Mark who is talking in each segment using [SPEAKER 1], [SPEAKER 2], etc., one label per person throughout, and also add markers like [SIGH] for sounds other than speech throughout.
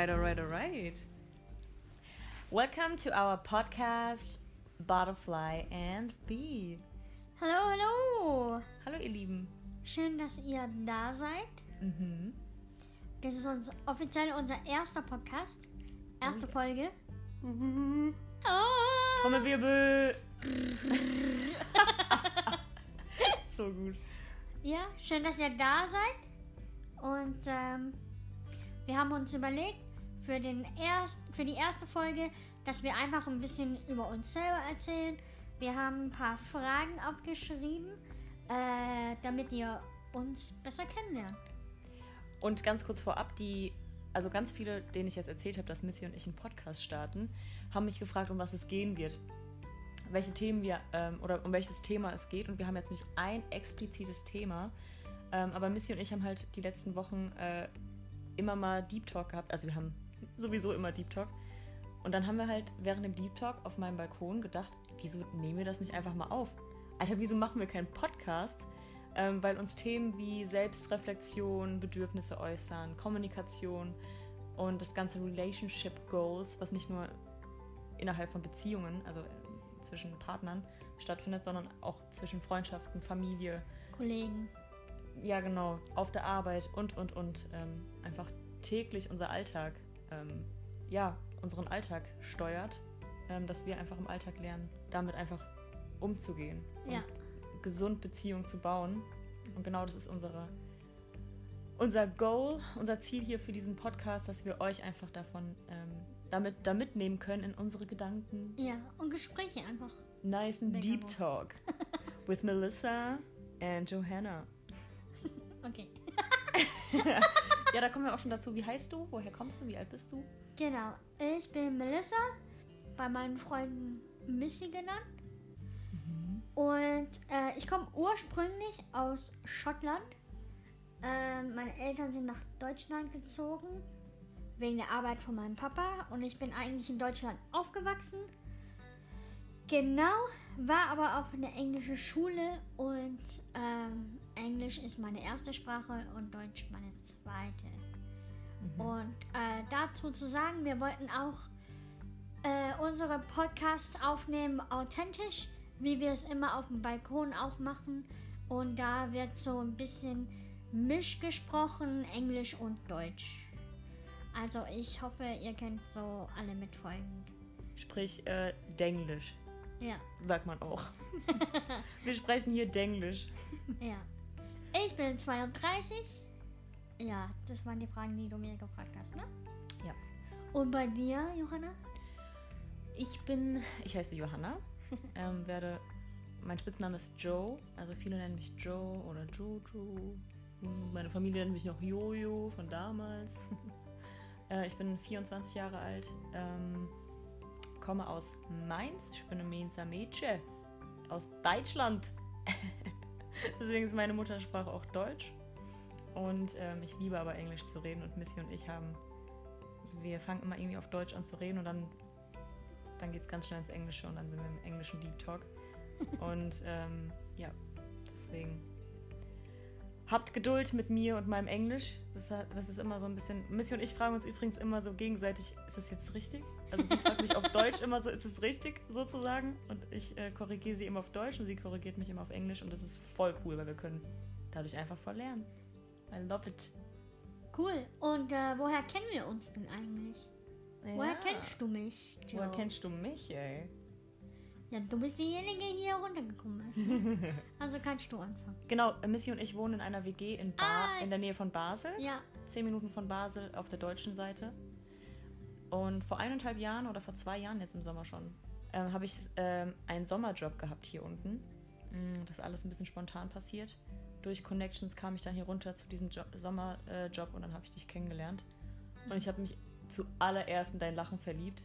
[SPEAKER 1] right, all right, all right. Welcome to our podcast Butterfly and Bee.
[SPEAKER 2] Hallo, hallo.
[SPEAKER 1] Hallo, ihr Lieben.
[SPEAKER 2] Schön, dass ihr da seid.
[SPEAKER 1] Mhm.
[SPEAKER 2] Das ist uns offiziell unser erster Podcast. Erste Folge. Ah.
[SPEAKER 1] Trommelwirbel. [LAUGHS] so gut.
[SPEAKER 2] Ja, schön, dass ihr da seid. Und ähm, wir haben uns überlegt, für, den erst, für die erste Folge, dass wir einfach ein bisschen über uns selber erzählen. Wir haben ein paar Fragen aufgeschrieben, äh, damit ihr uns besser kennenlernt.
[SPEAKER 1] Und ganz kurz vorab, die, also ganz viele, denen ich jetzt erzählt habe, dass Missy und ich einen Podcast starten, haben mich gefragt, um was es gehen wird. Welche Themen wir, ähm, oder um welches Thema es geht. Und wir haben jetzt nicht ein explizites Thema. Ähm, aber Missy und ich haben halt die letzten Wochen äh, immer mal Deep Talk gehabt. Also wir haben sowieso immer Deep Talk. Und dann haben wir halt während dem Deep Talk auf meinem Balkon gedacht, wieso nehmen wir das nicht einfach mal auf? Alter, wieso machen wir keinen Podcast? Ähm, weil uns Themen wie Selbstreflexion, Bedürfnisse äußern, Kommunikation und das ganze Relationship Goals, was nicht nur innerhalb von Beziehungen, also äh, zwischen Partnern stattfindet, sondern auch zwischen Freundschaften, Familie,
[SPEAKER 2] Kollegen.
[SPEAKER 1] ja genau, auf der Arbeit und, und, und ähm, einfach täglich unser Alltag, ähm, ja, unseren Alltag steuert, ähm, dass wir einfach im Alltag lernen, damit einfach umzugehen
[SPEAKER 2] Ja.
[SPEAKER 1] und gesund Beziehungen zu bauen. Und genau das ist unsere, unser Goal, unser Ziel hier für diesen Podcast, dass wir euch einfach davon ähm, damit, da mitnehmen können in unsere Gedanken.
[SPEAKER 2] Ja, und Gespräche einfach.
[SPEAKER 1] Nice and Deep. Talk [LAUGHS] with Melissa and Johanna. [LAUGHS]
[SPEAKER 2] Okay. [LAUGHS]
[SPEAKER 1] Ja, da kommen wir auch schon dazu. Wie heißt du? Woher kommst du? Wie alt bist du?
[SPEAKER 2] Genau. Ich bin Melissa, bei meinen Freunden Missy genannt. Und äh, ich komme ursprünglich aus Schottland. Ähm, meine Eltern sind nach Deutschland gezogen, wegen der Arbeit von meinem Papa. Und ich bin eigentlich in Deutschland aufgewachsen. Genau, war aber auch in der englischen Schule und ähm, Englisch ist meine erste Sprache und Deutsch meine zweite. Und äh, dazu zu sagen, wir wollten auch äh, unsere Podcasts aufnehmen, authentisch, wie wir es immer auf dem Balkon auch machen. Und da wird so ein bisschen misch gesprochen, Englisch und Deutsch. Also ich hoffe, ihr könnt so alle mitfolgen.
[SPEAKER 1] Sprich äh, Denglisch,
[SPEAKER 2] Ja,
[SPEAKER 1] sagt man auch. [LAUGHS] wir sprechen hier Denglisch.
[SPEAKER 2] ja. Ich bin 32. Ja, das waren die Fragen, die du mir gefragt hast, ne?
[SPEAKER 1] Ja.
[SPEAKER 2] Und bei dir, Johanna?
[SPEAKER 1] Ich bin, ich heiße Johanna, [LAUGHS] ähm, werde, mein Spitzname ist Joe, also viele nennen mich Joe oder Jojo. Meine Familie nennt mich noch Jojo von damals. [LAUGHS] äh, ich bin 24 Jahre alt, ähm, komme aus Mainz, ich bin ein Mainzer Mädchen aus Deutschland. [LAUGHS] [LAUGHS] Deswegen ist meine Muttersprache auch Deutsch. Und ähm, ich liebe aber Englisch zu reden und Missy und ich haben, also wir fangen immer irgendwie auf Deutsch an zu reden und dann dann geht es ganz schnell ins Englische und dann sind wir im englischen Deep Talk. [LAUGHS] Und ähm, ja, deswegen habt Geduld mit mir und meinem Englisch. Das, das ist immer so ein bisschen. Missy und ich fragen uns übrigens immer so gegenseitig, ist das jetzt richtig? Also sie fragt mich auf Deutsch immer so, ist es richtig sozusagen? Und ich äh, korrigiere sie immer auf Deutsch und sie korrigiert mich immer auf Englisch und das ist voll cool, weil wir können dadurch einfach voll lernen. I love it.
[SPEAKER 2] Cool. Und äh, woher kennen wir uns denn eigentlich? Woher
[SPEAKER 1] Ja.
[SPEAKER 2] kennst du mich? Joe?
[SPEAKER 1] Woher kennst du mich, ey?
[SPEAKER 2] Ja, du bist diejenige, die hier runtergekommen ist. ne? [LAUGHS] also kannst du anfangen.
[SPEAKER 1] Genau, Missy und ich wohnen in einer WG in, ba
[SPEAKER 2] Ah.
[SPEAKER 1] in der Nähe von Basel.
[SPEAKER 2] Ja,
[SPEAKER 1] zehn Minuten von Basel auf der deutschen Seite. Und vor eineinhalb Jahren oder vor zwei Jahren jetzt im Sommer schon, ähm, habe ich ähm, einen Sommerjob gehabt hier unten. Mm, Das ist alles ein bisschen spontan passiert. Durch Connections kam ich dann hier runter zu diesem jo Sommerjob äh, und dann habe ich dich kennengelernt. Und ich habe mich zuallererst in dein Lachen verliebt.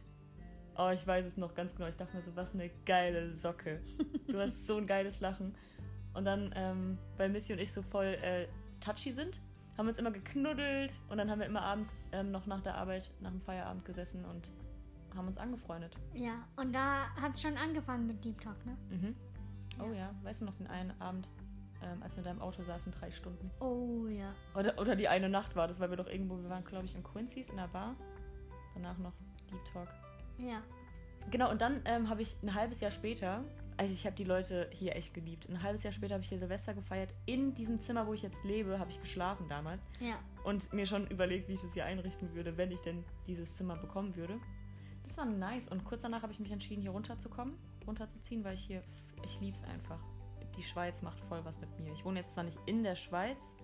[SPEAKER 1] Oh, ich weiß es noch ganz genau. Ich dachte mir so, was eine geile Socke. [LAUGHS] Du hast so ein geiles Lachen. Und dann, ähm, weil Missy und ich so voll äh, touchy sind, haben uns immer geknuddelt und dann haben wir immer abends ähm, noch nach der Arbeit, nach dem Feierabend gesessen und haben uns angefreundet.
[SPEAKER 2] ja. Und da hat es schon angefangen mit Deep Talk, ne?
[SPEAKER 1] Mhm. Oh ja, weißt du noch den einen Abend, ähm, als wir in deinem Auto saßen, drei Stunden?
[SPEAKER 2] Oh ja.
[SPEAKER 1] Oder, oder die eine Nacht war das, weil wir doch irgendwo, wir waren glaube ich in Quincy's in der Bar Danach noch Deep Talk.
[SPEAKER 2] Ja.
[SPEAKER 1] Genau, und dann ähm, habe ich ein halbes Jahr später, also ich habe die Leute hier echt geliebt. Ein halbes Jahr später habe ich hier Silvester gefeiert. In diesem Zimmer, wo ich jetzt lebe, habe ich geschlafen damals.
[SPEAKER 2] Ja.
[SPEAKER 1] Und mir schon überlegt, wie ich das hier einrichten würde, wenn ich denn dieses Zimmer bekommen würde. Das war nice. Und kurz danach habe ich mich entschieden, hier runterzukommen, runterzuziehen, weil ich hier, ich liebe es einfach. Die Schweiz macht voll was mit mir. Ich wohne jetzt zwar nicht in der Schweiz,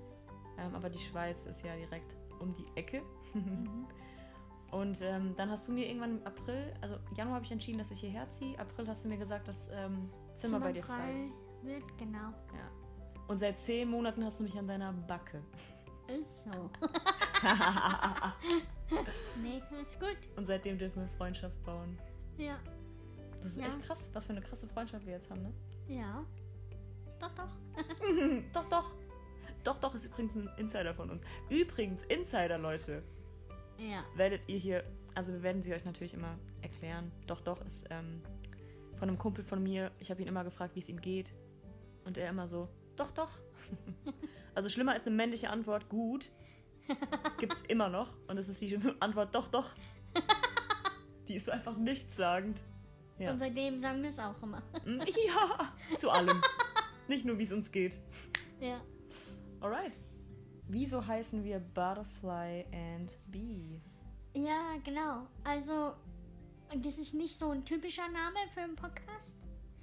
[SPEAKER 1] ähm, aber die Schweiz ist ja direkt um die Ecke.
[SPEAKER 2] Mhm. [LAUGHS]
[SPEAKER 1] Und ähm, dann hast du mir irgendwann im April, also Januar habe ich entschieden, dass ich hierher ziehe. April hast du mir gesagt, das ähm, Zimmer, bei dir frei.
[SPEAKER 2] wird, genau.
[SPEAKER 1] Ja. Und seit zehn Monaten hast du mich an deiner Backe.
[SPEAKER 2] Ist so. [LAUGHS] nee, ist gut.
[SPEAKER 1] Und seitdem dürfen wir Freundschaft bauen.
[SPEAKER 2] Ja.
[SPEAKER 1] Das ist
[SPEAKER 2] Ja,
[SPEAKER 1] echt krass, was für eine krasse Freundschaft wir jetzt haben, ne?
[SPEAKER 2] Ja. Doch, doch. [LAUGHS]
[SPEAKER 1] doch, doch. Doch, doch ist übrigens ein Insider von uns. Übrigens, Insider, Leute.
[SPEAKER 2] Ja.
[SPEAKER 1] werdet ihr hier, also wir werden sie euch natürlich immer erklären. Doch, doch ist ähm, von einem Kumpel von mir, ich habe ihn immer gefragt, wie es ihm geht. Und er immer so, doch, doch. [LAUGHS] also schlimmer als eine männliche Antwort, gut, gibt es immer noch. Und es ist die Antwort, doch, doch. [LAUGHS] Die ist einfach nichtssagend. Ja.
[SPEAKER 2] Und seitdem sagen wir es auch immer.
[SPEAKER 1] Mm, ja, zu allem. [LAUGHS] Nicht nur, wie es uns geht.
[SPEAKER 2] Ja.
[SPEAKER 1] Alright. Wieso heißen wir Butterfly and Bee?
[SPEAKER 2] Ja, genau. Also, das ist nicht so ein typischer Name für einen Podcast.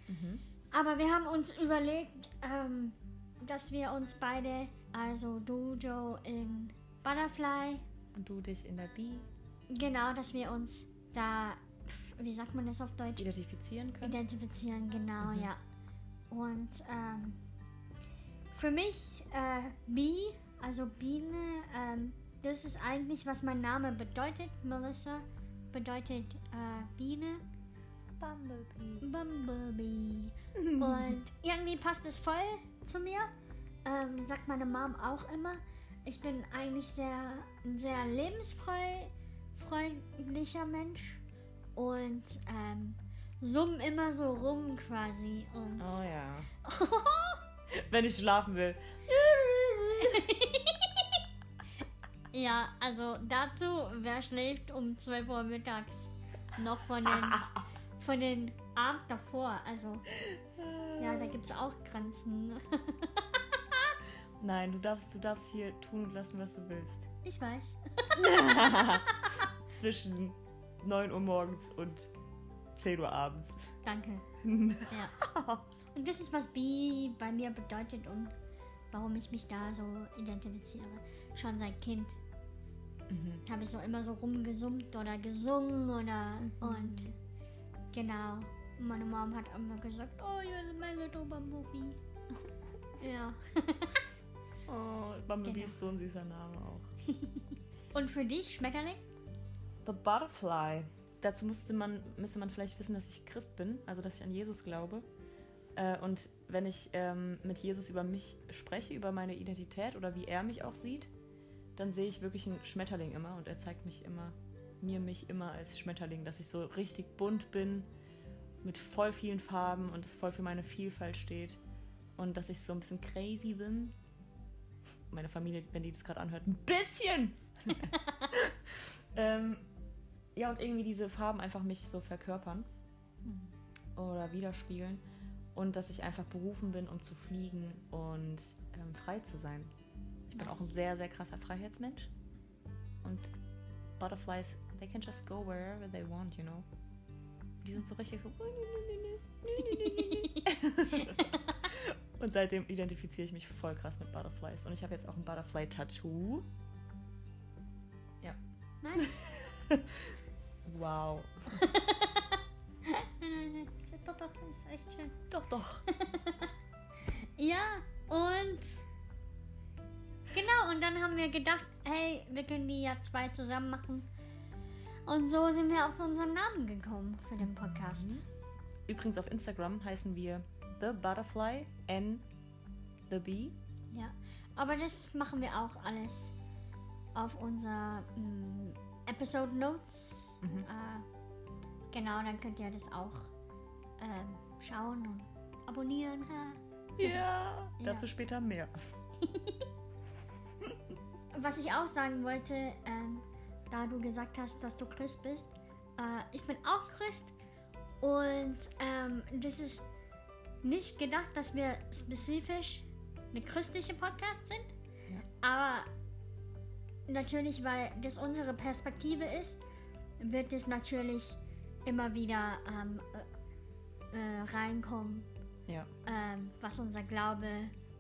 [SPEAKER 1] Mhm.
[SPEAKER 2] Aber wir haben uns überlegt, ähm, dass wir uns beide, also du, Joe, in Butterfly,
[SPEAKER 1] Und du dich in der Bee
[SPEAKER 2] genau, dass wir uns da, wie sagt man das auf Deutsch?
[SPEAKER 1] identifizieren können?
[SPEAKER 2] Identifizieren, genau,
[SPEAKER 1] Mhm.
[SPEAKER 2] ja. Und ähm, für mich, äh, Bee, also Biene, ähm, das ist eigentlich, was mein Name bedeutet. Melissa bedeutet äh, Biene.
[SPEAKER 1] Bumblebee.
[SPEAKER 2] Bumblebee. [LAUGHS] Und irgendwie passt es voll zu mir. Ähm, sagt meine Mom auch immer. Ich bin eigentlich sehr, ein sehr lebensfreundlicher Mensch. Und ähm, summ immer so rum quasi. Und
[SPEAKER 1] Oh ja. [LAUGHS] Wenn ich schlafen will. [LAUGHS]
[SPEAKER 2] ja, also dazu, wer schläft um 12 Uhr mittags noch von den, [LAUGHS] von den Abend davor. Also ja, da gibt es auch Grenzen. [LAUGHS]
[SPEAKER 1] Nein, du darfst, du darfst hier tun und lassen, was du willst.
[SPEAKER 2] Ich weiß. [LAUGHS]
[SPEAKER 1] Zwischen 9 Uhr morgens und 10 Uhr abends.
[SPEAKER 2] Danke. Ja. Und das ist, was B bei mir bedeutet und warum ich mich da so identifiziere. Schon seit Kind
[SPEAKER 1] Mhm.
[SPEAKER 2] habe ich so immer so rumgesummt oder gesungen oder und genau. Meine Mom hat immer gesagt, oh, you're my little bumblebee. [LAUGHS] ja.
[SPEAKER 1] Oh, Bumblebee
[SPEAKER 2] Genau.
[SPEAKER 1] ist so ein süßer Name auch. [LAUGHS]
[SPEAKER 2] Und für dich, Schmetterling?
[SPEAKER 1] The Butterfly. Dazu musste man, müsste man vielleicht wissen, dass ich Christ bin, also dass ich an Jesus glaube. Äh, und wenn ich ähm, mit Jesus über mich spreche, über meine Identität oder wie er mich auch sieht, dann sehe ich wirklich einen Schmetterling immer und er zeigt mich immer, mir mich immer als Schmetterling, dass ich so richtig bunt bin, mit voll vielen Farben und es voll für meine Vielfalt steht und dass ich so ein bisschen crazy bin. Meine Familie, wenn die das gerade anhört, ein bisschen! [LAUGHS] ähm, ja, und irgendwie diese Farben einfach mich so verkörpern oder widerspiegeln. Und dass ich einfach berufen bin, um zu fliegen und ähm, frei zu sein. Ich bin auch ein sehr, sehr krasser Freiheitsmensch. Und Butterflies, they can just go wherever they want, you know. Die sind so richtig so. [LAUGHS] Und seitdem identifiziere ich mich voll krass mit Butterflies. Und ich habe jetzt auch ein Butterfly-Tattoo.
[SPEAKER 2] Nein. [LAUGHS]
[SPEAKER 1] Wow. [LAUGHS]
[SPEAKER 2] Doch, ist echt schön.
[SPEAKER 1] Doch, doch.
[SPEAKER 2] Ja, und genau, und dann haben wir gedacht, hey, wir können die ja zwei zusammen machen. Und so sind wir auf unseren Namen gekommen für den Podcast.
[SPEAKER 1] Übrigens auf Instagram heißen wir The Butterfly and The Bee.
[SPEAKER 2] Ja, aber das machen wir auch alles auf unser mm, Episode Notes.
[SPEAKER 1] Mhm.
[SPEAKER 2] Äh, genau, dann könnt ihr das auch ähm, schauen und abonnieren.
[SPEAKER 1] Ja.
[SPEAKER 2] Ja.
[SPEAKER 1] Dazu später mehr. [LAUGHS]
[SPEAKER 2] Was ich auch sagen wollte, ähm, da du gesagt hast, dass du Christ bist. Äh, ich bin auch Christ und ähm, das ist nicht gedacht, dass wir spezifisch eine christliche Podcast sind,
[SPEAKER 1] Ja.
[SPEAKER 2] aber natürlich, weil das unsere Perspektive ist, wird es natürlich immer wieder ähm, äh, äh, reinkommen,
[SPEAKER 1] Ja.
[SPEAKER 2] ähm, was unser Glaube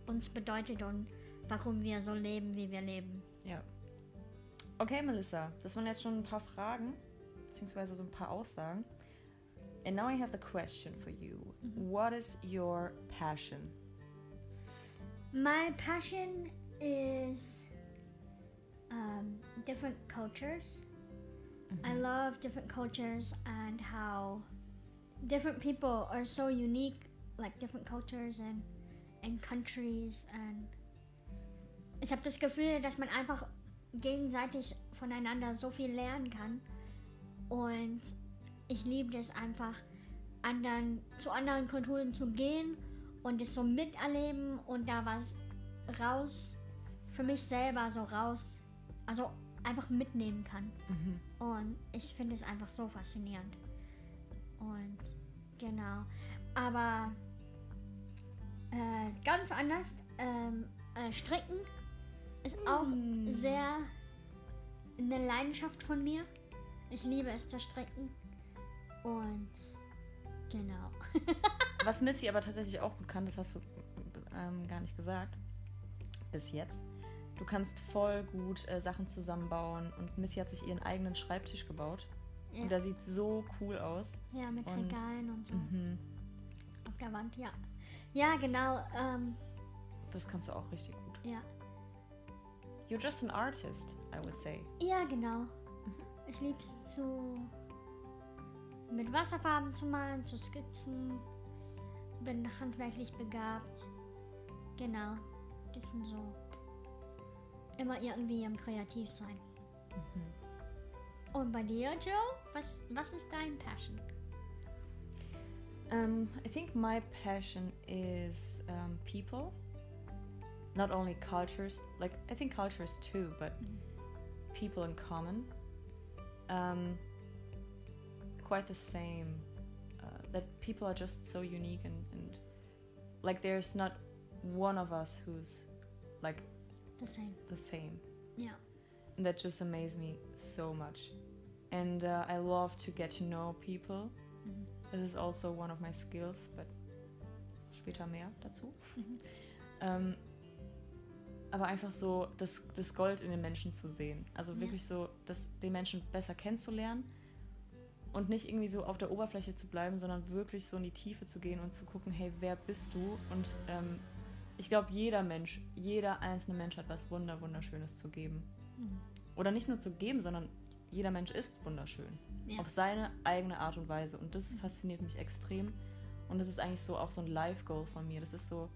[SPEAKER 2] uns bedeutet und warum wir so leben, wie wir leben.
[SPEAKER 1] Ja. Okay, Melissa, das waren jetzt schon ein paar Fragen, beziehungsweise so ein paar Aussagen. And now I have the question for you. What is your passion?
[SPEAKER 2] My passion is um, different cultures. I love different cultures and how different people are so unique, like different cultures and, and countries. And ich habe das Gefühl, dass man einfach gegenseitig voneinander so viel lernen kann. Und ich liebe das einfach, anderen, zu anderen Kulturen zu gehen und es so miterleben und da was raus, für mich selber so raus, also einfach mitnehmen kann. Und ich finde es einfach so faszinierend. Und genau. Aber äh, ganz anders, ähm, äh, Stricken ist auch sehr eine Leidenschaft von mir. Ich liebe es zu stricken. Und genau. [LAUGHS]
[SPEAKER 1] Was Missy aber tatsächlich auch gut kann, das hast du ähm, gar nicht gesagt, bis jetzt. Du kannst voll gut äh, Sachen zusammenbauen und Missy hat sich ihren eigenen Schreibtisch gebaut.
[SPEAKER 2] Ja.
[SPEAKER 1] Und der sieht so cool aus.
[SPEAKER 2] Ja, mit
[SPEAKER 1] Und-
[SPEAKER 2] Regalen und so.
[SPEAKER 1] Mhm.
[SPEAKER 2] Auf der Wand, ja. Ja, genau. Ähm,
[SPEAKER 1] Das kannst du auch richtig gut.
[SPEAKER 2] ja.
[SPEAKER 1] You're just an artist, I would say.
[SPEAKER 2] ja, genau. Ich liebe es zu mit Wasserfarben zu malen, zu skizzen. Bin handwerklich begabt. Genau. Das sind so immer irgendwie im Kreativsein. Und bei dir, Joe? Was, was ist dein Passion?
[SPEAKER 1] Um, I think my passion is um, people, not only cultures. Like I think cultures too, but people in common. Um, quite the same. Uh, that people are just so unique and, and like there's not one of us who's like
[SPEAKER 2] The same.
[SPEAKER 1] the same.
[SPEAKER 2] yeah
[SPEAKER 1] And that just amazes me so much. And uh, I love to get to know people. This is also one of my skills, but später mehr dazu. ähm, aber einfach so das, das Gold in den Menschen zu sehen. Also
[SPEAKER 2] Ja.
[SPEAKER 1] wirklich so, das, den Menschen besser kennenzulernen und nicht irgendwie so auf der Oberfläche zu bleiben, sondern wirklich so in die Tiefe zu gehen und zu gucken, hey, wer bist du? Und ähm, ich glaube, jeder Mensch, jeder einzelne Mensch hat was Wunder, Wunderschönes zu geben.
[SPEAKER 2] Mhm.
[SPEAKER 1] Oder nicht nur zu geben, sondern jeder Mensch ist wunderschön.
[SPEAKER 2] Ja.
[SPEAKER 1] Auf seine eigene Art und Weise. Und das fasziniert mich extrem. Und das ist eigentlich so auch so ein Life-Goal von mir. Das ist so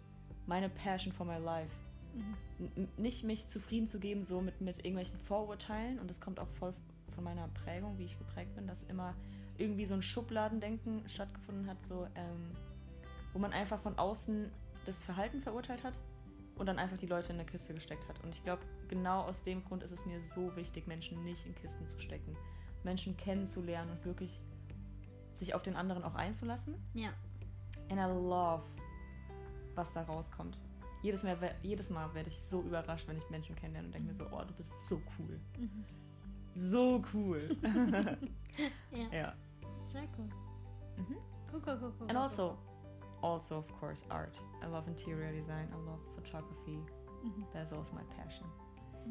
[SPEAKER 1] meine Passion for my life.
[SPEAKER 2] Mhm.
[SPEAKER 1] Nicht mich zufrieden zu geben, so mit, mit irgendwelchen Vorurteilen. Und das kommt auch voll von meiner Prägung, wie ich geprägt bin, dass immer irgendwie so ein Schubladendenken stattgefunden hat, so, ähm, wo man einfach von außen das Verhalten verurteilt hat und dann einfach die Leute in eine Kiste gesteckt hat. Und ich glaube, genau aus dem Grund ist es mir so wichtig, Menschen nicht in Kisten zu stecken. Menschen kennenzulernen und wirklich sich auf den anderen auch einzulassen.
[SPEAKER 2] Ja.
[SPEAKER 1] And I love, was da rauskommt. Jedes Mal, jedes Mal werde ich so überrascht, wenn ich Menschen kennenlerne und denke mir so, oh, du bist so cool.
[SPEAKER 2] Mhm.
[SPEAKER 1] So cool. [LAUGHS]
[SPEAKER 2] Ja.
[SPEAKER 1] ja.
[SPEAKER 2] Sehr cool.
[SPEAKER 1] Mhm.
[SPEAKER 2] Cool, cool, cool, cool.
[SPEAKER 1] And also, also of course, art. I love interior design. I love photography.
[SPEAKER 2] Mhm.
[SPEAKER 1] That's also my passion.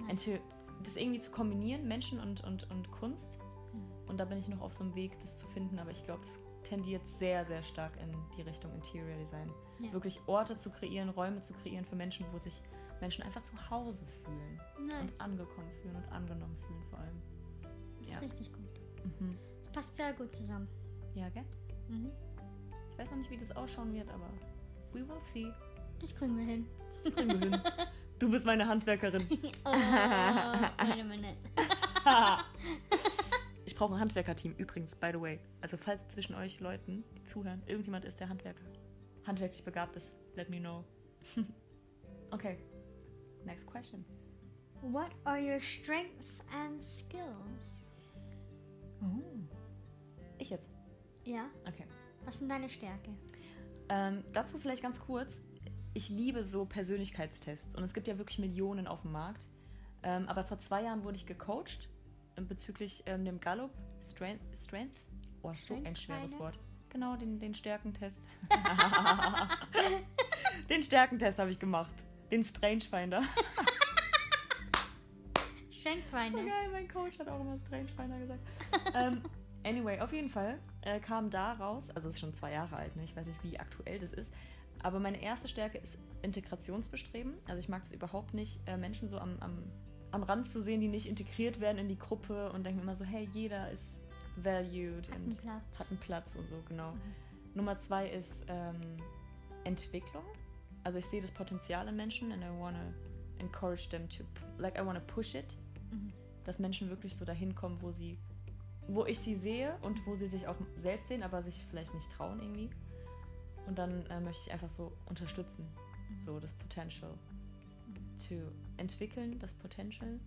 [SPEAKER 1] And
[SPEAKER 2] Nice.
[SPEAKER 1] to, das irgendwie zu kombinieren, Menschen und, und, und Kunst.
[SPEAKER 2] Mhm.
[SPEAKER 1] Und da bin ich noch auf so einem Weg, das zu finden. Aber ich glaube, es tendiert sehr, sehr stark in die Richtung Interior Design.
[SPEAKER 2] Ja.
[SPEAKER 1] Wirklich Orte zu kreieren, Räume zu kreieren für Menschen, wo sich Menschen einfach zu Hause fühlen.
[SPEAKER 2] Nice.
[SPEAKER 1] Und angekommen fühlen und angenommen fühlen vor allem.
[SPEAKER 2] Das ist
[SPEAKER 1] ja.
[SPEAKER 2] richtig gut.
[SPEAKER 1] Mhm.
[SPEAKER 2] Das passt sehr gut zusammen.
[SPEAKER 1] Ja, gell?
[SPEAKER 2] Mhm.
[SPEAKER 1] Ich weiß noch nicht, wie das ausschauen wird, aber we will see.
[SPEAKER 2] Das kriegen wir hin.
[SPEAKER 1] Das kriegen wir hin. [LAUGHS] Du bist meine Handwerkerin. [LAUGHS]
[SPEAKER 2] Oh, wait a minute. [LAUGHS]
[SPEAKER 1] Ich brauche ein Handwerkerteam übrigens, by the way. Also falls zwischen euch Leuten, die zuhören, irgendjemand ist, der Handwerker, handwerklich begabt ist, let me know. [LAUGHS] okay, next question.
[SPEAKER 2] What are your strengths and skills?
[SPEAKER 1] Oh. Ich jetzt.
[SPEAKER 2] Ja,
[SPEAKER 1] Okay.
[SPEAKER 2] was sind deine Stärke?
[SPEAKER 1] Ähm, dazu vielleicht ganz kurz. Ich liebe so Persönlichkeitstests und es gibt ja wirklich Millionen auf dem Markt. Ähm, aber vor zwei Jahren wurde ich gecoacht bezüglich ähm, dem Gallup Strength. Strength? Oh, so ein schweres? Wort. Genau, den, den Stärkentest. [LAUGHS] den Stärkentest habe ich gemacht. Den Strange Finder. [LAUGHS]
[SPEAKER 2] Strength
[SPEAKER 1] So geil, mein Coach hat auch immer Strange Finder gesagt. ähm, anyway, auf jeden Fall äh, kam da raus, also es ist schon zwei Jahre alt, ne? ich weiß nicht, wie aktuell das ist, aber meine erste Stärke ist Integrationsbestreben. Also ich mag es überhaupt nicht, äh, Menschen so am, am, am Rand zu sehen, die nicht integriert werden in die Gruppe und denke mir immer so, hey, jeder ist valued
[SPEAKER 2] Hat
[SPEAKER 1] und
[SPEAKER 2] einen
[SPEAKER 1] hat einen Platz und so, genau. Nummer zwei ist ähm, Entwicklung. Also ich sehe das Potenzial in Menschen and I wanna encourage them to, like I wanna push it
[SPEAKER 2] Mhm.
[SPEAKER 1] dass Menschen wirklich so dahin kommen, wo sie, wo ich sie sehe und wo sie sich auch selbst sehen, aber sich vielleicht nicht trauen irgendwie. Und dann äh, möchte ich einfach so unterstützen, so das Potential to entwickeln, das Potential.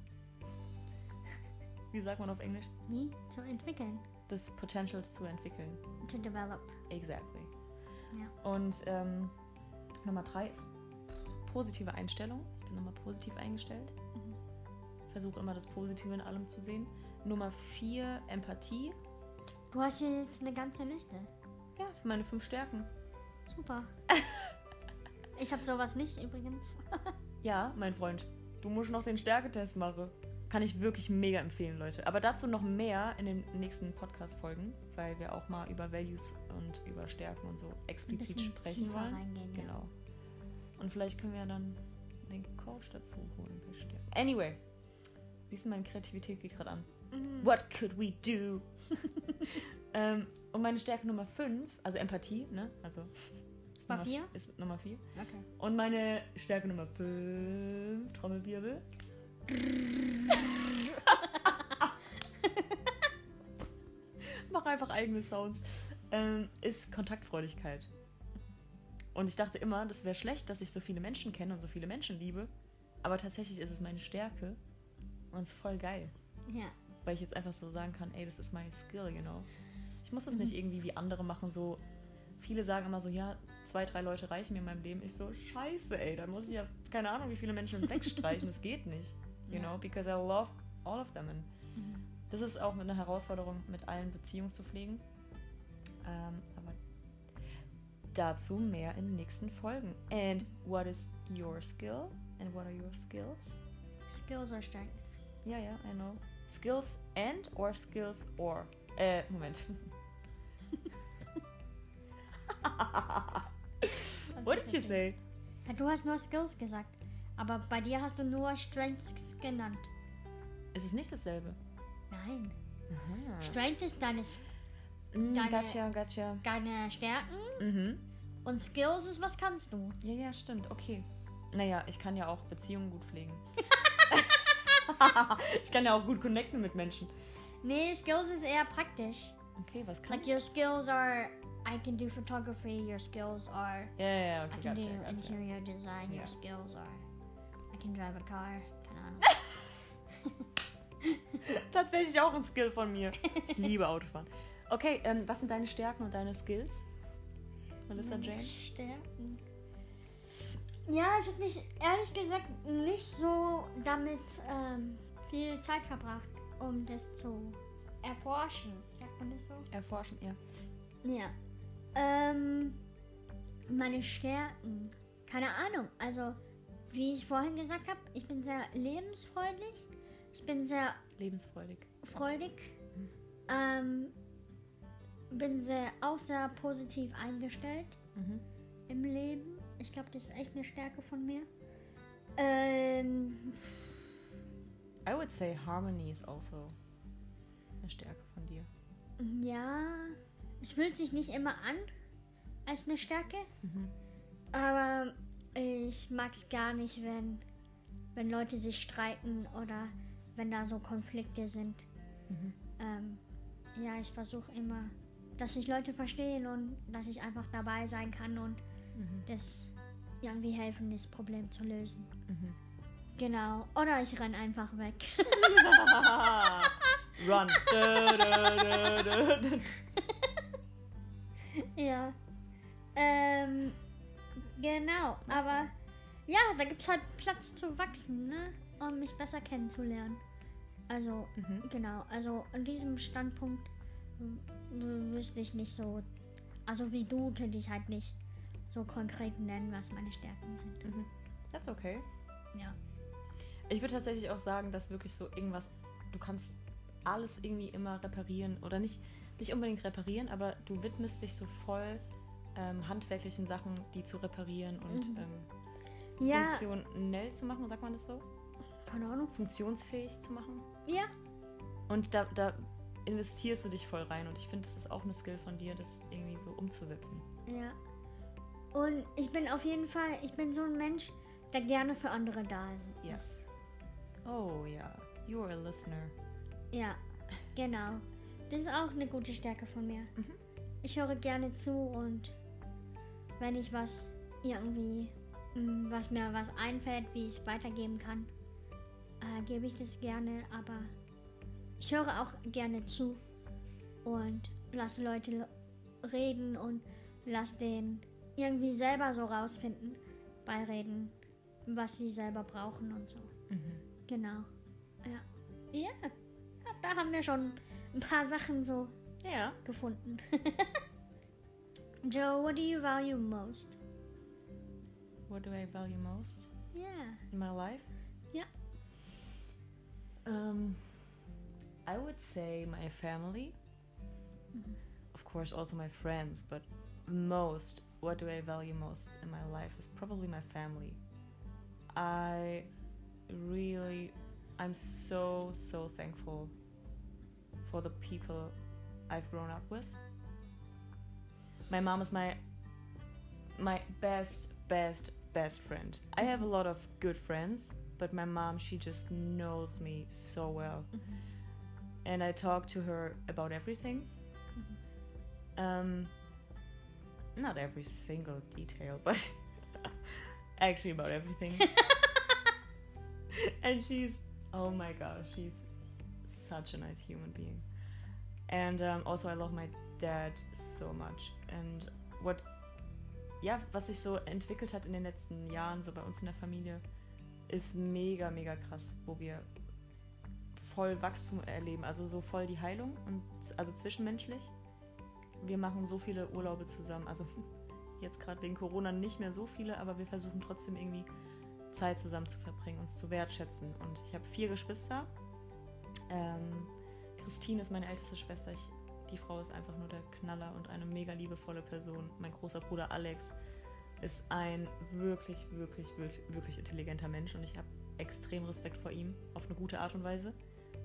[SPEAKER 1] Wie sagt man auf Englisch?
[SPEAKER 2] Wie? Zu entwickeln.
[SPEAKER 1] Das Potential zu entwickeln.
[SPEAKER 2] To develop.
[SPEAKER 1] Exactly.
[SPEAKER 2] Ja.
[SPEAKER 1] Und ähm, Nummer drei ist positive Einstellung. Ich bin immer positiv eingestellt.
[SPEAKER 2] Mhm.
[SPEAKER 1] Versuche immer das Positive in allem zu sehen. Nummer vier, Empathie.
[SPEAKER 2] Du hast hier jetzt eine ganze Liste.
[SPEAKER 1] Ja, für meine fünf Stärken.
[SPEAKER 2] Super. [LAUGHS] ich habe sowas nicht übrigens. [LAUGHS]
[SPEAKER 1] Ja, mein Freund, du musst noch den Stärketest machen. Kann ich wirklich mega empfehlen, Leute. Aber dazu noch mehr in den nächsten Podcast-Folgen, weil wir auch mal über Values und über Stärken und so explizit sprechen wollen.
[SPEAKER 2] reingehen. Ja.
[SPEAKER 1] Genau. Und vielleicht können wir ja dann den Coach dazu holen bei Stärken. Anyway, siehst du, meine Kreativität geht gerade an.
[SPEAKER 2] Mhm.
[SPEAKER 1] What could we do? [LAUGHS] ähm, und meine Stärke Nummer 5, also Empathie, ne? Also ist Nummer,
[SPEAKER 2] vier?
[SPEAKER 1] Ist Nummer 4.
[SPEAKER 2] Okay.
[SPEAKER 1] Und meine Stärke Nummer 5, Trommelwirbel. [LAUGHS] Mach einfach eigene Sounds. Ähm, ist Kontaktfreudigkeit. Und ich dachte immer, das wäre schlecht, dass ich so viele Menschen kenne und so viele Menschen liebe. Aber tatsächlich ist es meine Stärke. Und es ist voll geil.
[SPEAKER 2] Ja.
[SPEAKER 1] Weil ich jetzt einfach so sagen kann, ey, das ist my skill, you know. Ich muss das
[SPEAKER 2] Mhm.
[SPEAKER 1] nicht irgendwie wie andere machen, so. Viele sagen immer so, ja, zwei, drei Leute reichen mir in meinem Leben. Ich so, scheiße, ey, dann muss ich ja, keine Ahnung, wie viele Menschen [LAUGHS] wegstreichen. das geht nicht, you
[SPEAKER 2] Ja.
[SPEAKER 1] know, because I love all of them. And
[SPEAKER 2] Mhm.
[SPEAKER 1] das ist auch eine Herausforderung, mit allen Beziehungen zu pflegen. Ähm, aber dazu mehr in den nächsten Folgen. And what is your skill? And what are your skills?
[SPEAKER 2] Skills are strengths.
[SPEAKER 1] Ja, ja, I know. Skills and or skills or. Äh, Moment. [LAUGHS] [LAUGHS] What did you say?
[SPEAKER 2] Du hast nur Skills gesagt. Aber bei dir hast du nur Strengths genannt.
[SPEAKER 1] Es ist nicht dasselbe.
[SPEAKER 2] Nein.
[SPEAKER 1] Aha.
[SPEAKER 2] Strength ist deine,
[SPEAKER 1] Mm,
[SPEAKER 2] Deine-
[SPEAKER 1] gotcha, gotcha.
[SPEAKER 2] deine Stärken
[SPEAKER 1] Mhm.
[SPEAKER 2] und Skills ist, was kannst du.
[SPEAKER 1] Ja, ja, stimmt. Okay. Naja, ich kann ja auch Beziehungen gut pflegen. [LAUGHS] ich kann ja auch gut connecten mit Menschen.
[SPEAKER 2] Nee, Skills ist eher praktisch.
[SPEAKER 1] Okay, was kann
[SPEAKER 2] Like
[SPEAKER 1] ich?
[SPEAKER 2] your skills are, I can do photography. Your skills are,
[SPEAKER 1] ja, ja,
[SPEAKER 2] I
[SPEAKER 1] okay,
[SPEAKER 2] can
[SPEAKER 1] gotcha,
[SPEAKER 2] do
[SPEAKER 1] gotcha.
[SPEAKER 2] interior design.
[SPEAKER 1] Ja.
[SPEAKER 2] Your skills are, I can drive a car. Keine Ahnung. [LAUGHS]
[SPEAKER 1] Tatsächlich auch ein Skill von mir. Ich [LAUGHS] liebe Autofahren. Okay, ähm, was sind deine Stärken und deine Skills? Melissa Jane?
[SPEAKER 2] Stärken. Ja, ich habe mich ehrlich gesagt nicht so damit ähm, viel Zeit verbracht, um das zu erforschen. Sagt man das so?
[SPEAKER 1] Erforschen, ja.
[SPEAKER 2] Ja. Ähm, meine Stärken. Keine Ahnung. Also, wie ich vorhin gesagt habe, ich bin sehr lebensfreundlich. Ich bin sehr
[SPEAKER 1] Lebensfreudig.
[SPEAKER 2] freudig. Ähm, bin sehr, auch sehr positiv eingestellt
[SPEAKER 1] Mhm.
[SPEAKER 2] im Leben. Ich glaube, das ist echt eine Stärke von mir. Ähm,
[SPEAKER 1] I would say harmony is also eine Stärke von dir.
[SPEAKER 2] ja, es fühlt sich nicht immer an als eine Stärke,
[SPEAKER 1] Mhm.
[SPEAKER 2] aber ich mag es gar nicht, wenn, wenn Leute sich streiten oder wenn da so Konflikte sind.
[SPEAKER 1] Mhm.
[SPEAKER 2] Ähm, ja, ich versuche immer, dass sich Leute verstehen und dass ich einfach dabei sein kann und
[SPEAKER 1] Mhm.
[SPEAKER 2] das irgendwie helfen, das Problem zu lösen.
[SPEAKER 1] Mhm.
[SPEAKER 2] Genau. Oder ich renn einfach weg. [LAUGHS]
[SPEAKER 1] Run. [LAUGHS]
[SPEAKER 2] Ja. Ähm, genau. Aber ja, da gibt es halt Platz zu wachsen, ne? Um mich besser kennenzulernen. Also,
[SPEAKER 1] Mhm.
[SPEAKER 2] genau. Also, an diesem Standpunkt wüsste ich nicht so. Also, wie du könnte ich halt nicht so konkret nennen, was meine Stärken sind.
[SPEAKER 1] Mhm. That's okay.
[SPEAKER 2] Ja.
[SPEAKER 1] Ich würde tatsächlich auch sagen, dass wirklich so irgendwas, du kannst alles irgendwie immer reparieren oder nicht, nicht unbedingt reparieren, aber du widmest dich so voll ähm, handwerklichen Sachen, die zu reparieren und
[SPEAKER 2] Mhm.
[SPEAKER 1] ähm,
[SPEAKER 2] Ja,
[SPEAKER 1] funktionell zu machen, sagt man das so?
[SPEAKER 2] keine Ahnung.
[SPEAKER 1] Funktionsfähig zu machen.
[SPEAKER 2] Ja.
[SPEAKER 1] Und da, da investierst du dich voll rein und ich finde, das ist auch eine Skill von dir, das irgendwie so umzusetzen.
[SPEAKER 2] Ja. Und ich bin auf jeden Fall, ich bin so ein Mensch, der gerne für andere da ist.
[SPEAKER 1] Ja. Oh ja, you're a listener.
[SPEAKER 2] Ja, genau. [LAUGHS] Das ist auch eine gute Stärke von mir.
[SPEAKER 1] Mhm.
[SPEAKER 2] Ich höre gerne zu und wenn ich was irgendwie, mm, was mir was einfällt, wie ich weitergeben kann, äh, gebe ich das gerne. Aber ich höre auch gerne zu und lasse Leute reden und lasse den irgendwie selber so rausfinden bei Reden, was sie selber brauchen und so.
[SPEAKER 1] Mhm.
[SPEAKER 2] Genau. Ja. Ja. Da haben wir schon ein paar Sachen so
[SPEAKER 1] Ja.
[SPEAKER 2] gefunden. [LAUGHS] Joe, what do you value most?
[SPEAKER 1] What do I value most
[SPEAKER 2] Yeah.
[SPEAKER 1] in my life?
[SPEAKER 2] Yeah.
[SPEAKER 1] Um, I would say my family. Of course, also my friends, but most, what do I value most in my life is probably my family. I really, I'm so, so thankful for the people I've grown up with. My mom is my my best, best, best friend. I have a lot of good friends, but my mom, she just knows me so well. And I talk to her about everything. Um, not every single detail, but [LAUGHS] actually about everything. [LAUGHS] and she's, oh my gosh, she's such a nice human being. And um, also, I love my dad so much. And what ja, was sich so entwickelt hat in den letzten Jahren, so bei uns in der Familie, ist mega, mega krass, wo wir voll Wachstum erleben, also so voll die Heilung und also zwischenmenschlich. Wir machen so viele Urlaube zusammen, also [LAUGHS] jetzt gerade wegen Corona nicht mehr so viele, aber wir versuchen trotzdem irgendwie Zeit zusammen zu verbringen, uns zu wertschätzen. Und ich habe vier Geschwister. Ähm, Christine ist meine älteste Schwester. Ich die Frau ist einfach nur der Knaller und eine mega liebevolle Person. Mein großer Bruder Alex ist ein wirklich, wirklich, wirklich, wirklich intelligenter Mensch und ich habe extrem Respekt vor ihm auf eine gute Art und Weise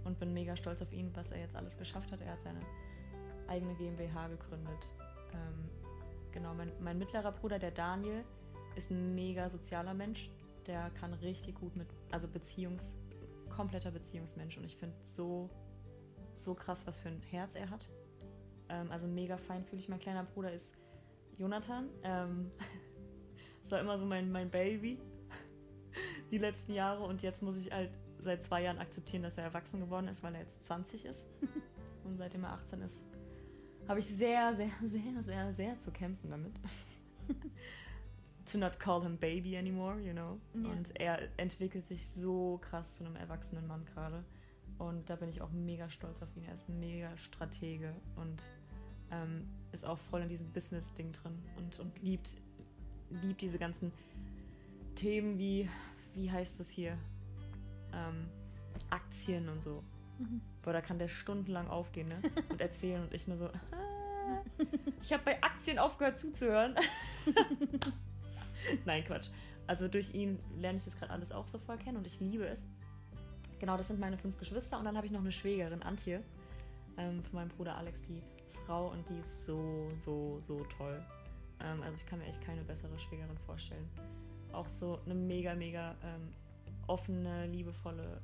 [SPEAKER 1] und bin mega stolz auf ihn, was er jetzt alles geschafft hat. Er hat seine eigene GmbH gegründet. Ähm, genau, mein, mein mittlerer Bruder, der Daniel, ist ein mega sozialer Mensch. Der kann richtig gut mit, also Beziehungs, kompletter Beziehungsmensch und ich finde so, so krass, was für ein Herz er hat. Ähm, also mega feinfühlig. Mein kleiner Bruder ist Jonathan. Ähm, [LAUGHS] das war immer so mein, mein Baby [LAUGHS] die letzten Jahre und jetzt muss ich halt seit zwei Jahren akzeptieren, dass er erwachsen geworden ist, weil er jetzt 20 ist. [LAUGHS] und seitdem er 18 ist, habe ich sehr, sehr, sehr, sehr, sehr zu kämpfen damit. To not call him baby anymore, you know.
[SPEAKER 2] Ja.
[SPEAKER 1] Und er entwickelt sich so krass zu einem erwachsenen Mann gerade. Und da bin ich auch mega stolz auf ihn. Er ist ein mega Stratege und ähm, ist auch voll in diesem Business-Ding drin und, und liebt, liebt diese ganzen Themen wie, wie heißt das hier? Ähm, Aktien und so.
[SPEAKER 2] Mhm.
[SPEAKER 1] Boah, da kann der stundenlang aufgehen ne? [LAUGHS] und erzählen und ich nur so, ah, ich habe bei Aktien aufgehört zuzuhören. [LAUGHS] [LAUGHS] Nein, Quatsch. Also durch ihn lerne ich das gerade alles auch so voll kennen und ich liebe es. Genau, das sind meine fünf Geschwister und dann habe ich noch eine Schwägerin, Antje, ähm, von meinem Bruder Alex, die Frau und die ist so, so, so toll. Ähm, also ich kann mir echt keine bessere Schwägerin vorstellen. Auch so eine mega, mega ähm, offene, liebevolle,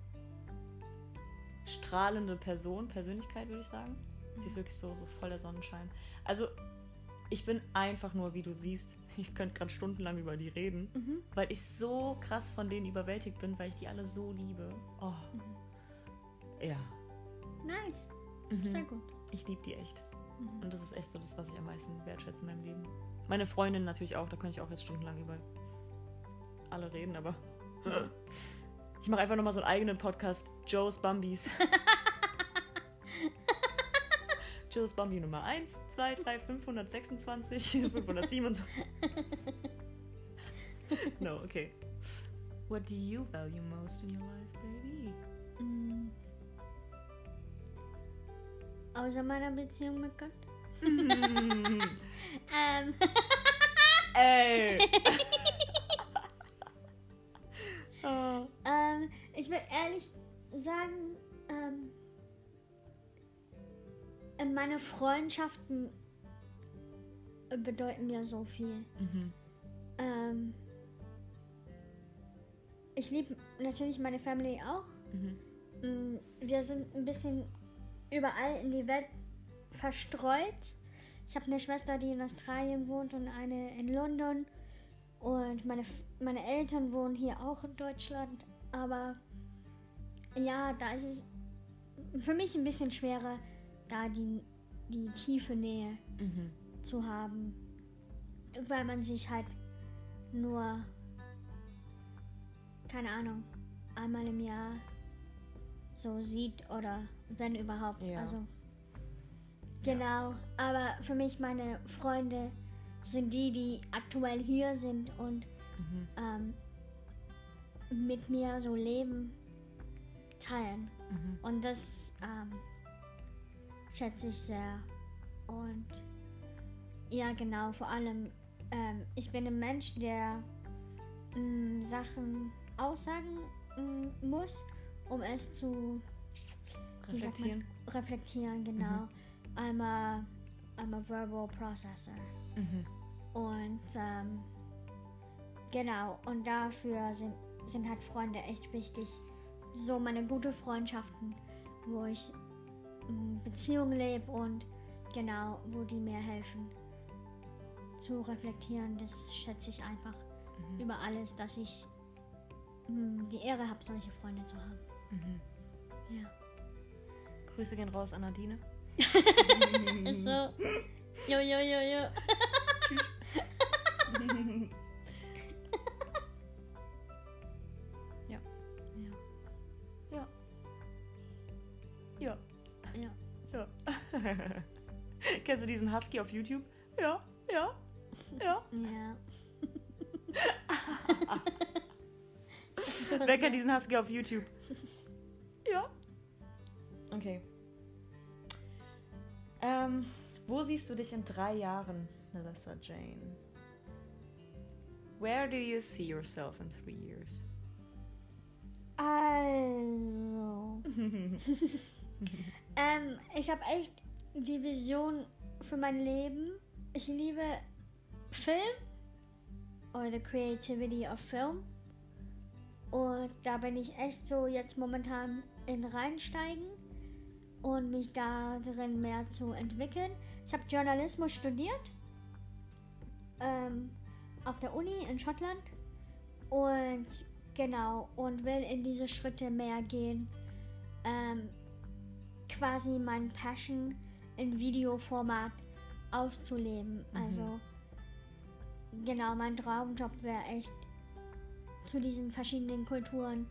[SPEAKER 1] strahlende Person, Persönlichkeit würde ich sagen. Sie ist wirklich so, so voll der Sonnenschein. Also ich bin einfach nur, wie du siehst, [LAUGHS] ich könnte gerade stundenlang über die reden,
[SPEAKER 2] Mhm.
[SPEAKER 1] weil ich so krass von denen überwältigt bin, weil ich die alle so liebe. Oh. Ja.
[SPEAKER 2] Nice.
[SPEAKER 1] Mhm.
[SPEAKER 2] Sehr gut.
[SPEAKER 1] Ich liebe die echt.
[SPEAKER 2] Mhm.
[SPEAKER 1] Und das ist echt so das, was ich am meisten wertschätze in meinem Leben. Meine Freundin natürlich auch, da könnte ich auch jetzt stundenlang über alle reden, aber [LAUGHS] ich mache einfach nochmal so einen eigenen Podcast, Joe's Bambis. [LAUGHS] Joe's Bambi Nummer 1, 2, 3, 526, 527. no, okay. What do you value most in your life, baby?
[SPEAKER 2] Mm. Außer meiner Beziehung mit Gott. [LAUGHS] Ähm, [LAUGHS]
[SPEAKER 1] Ey! [LAUGHS] oh.
[SPEAKER 2] ähm, ich will ehrlich sagen, meine Freundschaften bedeuten mir so viel.
[SPEAKER 1] Mhm.
[SPEAKER 2] Ähm, ich liebe natürlich meine Family auch.
[SPEAKER 1] Mhm.
[SPEAKER 2] Mm, Wir sind ein bisschen überall in die Welt verstreut. Ich habe eine Schwester, die in Australien wohnt und eine in London. Und meine, meine Eltern wohnen hier auch in Deutschland. Aber ja, da ist es für mich ein bisschen schwerer, da die, die tiefe Nähe
[SPEAKER 1] Mhm.
[SPEAKER 2] zu haben. Weil man sich halt nur, keine Ahnung, einmal im Jahr so sieht oder wenn überhaupt.
[SPEAKER 1] Ja.
[SPEAKER 2] Also genau. Aber für mich meine Freunde sind die, die aktuell hier sind und
[SPEAKER 1] Mhm.
[SPEAKER 2] ähm, mit mir so Leben teilen.
[SPEAKER 1] Mhm.
[SPEAKER 2] Und das ähm, schätze ich sehr. Und ja, genau, vor allem, ähm, ich bin ein Mensch, der ähm, Sachen aussagen ähm, muss, um es zu sagt man?
[SPEAKER 1] Reflektieren.
[SPEAKER 2] reflektieren, genau. I'm, a, I'm a verbal processor.
[SPEAKER 1] Mhm.
[SPEAKER 2] Und ähm, genau, und dafür sind, sind halt Freunde echt wichtig. So meine gute Freundschaften, wo ich in Beziehungen lebe und genau, wo die mir helfen zu reflektieren. Das schätze ich einfach
[SPEAKER 1] Mhm.
[SPEAKER 2] über alles, dass ich mh, die Ehre habe, solche Freunde zu haben.
[SPEAKER 1] Mhm.
[SPEAKER 2] Ja.
[SPEAKER 1] Grüße gehen raus an Nadine. [LAUGHS]
[SPEAKER 2] Ist so. Jo, jo, jo, jo.
[SPEAKER 1] ja. [LAUGHS] [LAUGHS] Kennst du diesen Husky auf YouTube? Ja, ja, ja.
[SPEAKER 2] Ja.
[SPEAKER 1] Wer kennt diesen Husky auf YouTube? ja. Okay. Ähm, wo siehst du dich in drei Jahren, Melissa Jane? Where do you see yourself in three years?
[SPEAKER 2] Also. [LAUGHS] ähm, ich habe echt die Vision für mein Leben. Ich liebe Film oder the creativity of Film. Und da bin ich echt so jetzt momentan in reinsteigen und mich da drin mehr zu entwickeln. Ich habe Journalismus studiert ähm, auf der Uni in Schottland und genau und will in diese Schritte mehr gehen. Ähm, quasi mein Passion in Videoformat auszuleben. Also genau, mein Traumjob wäre echt zu diesen verschiedenen Kulturen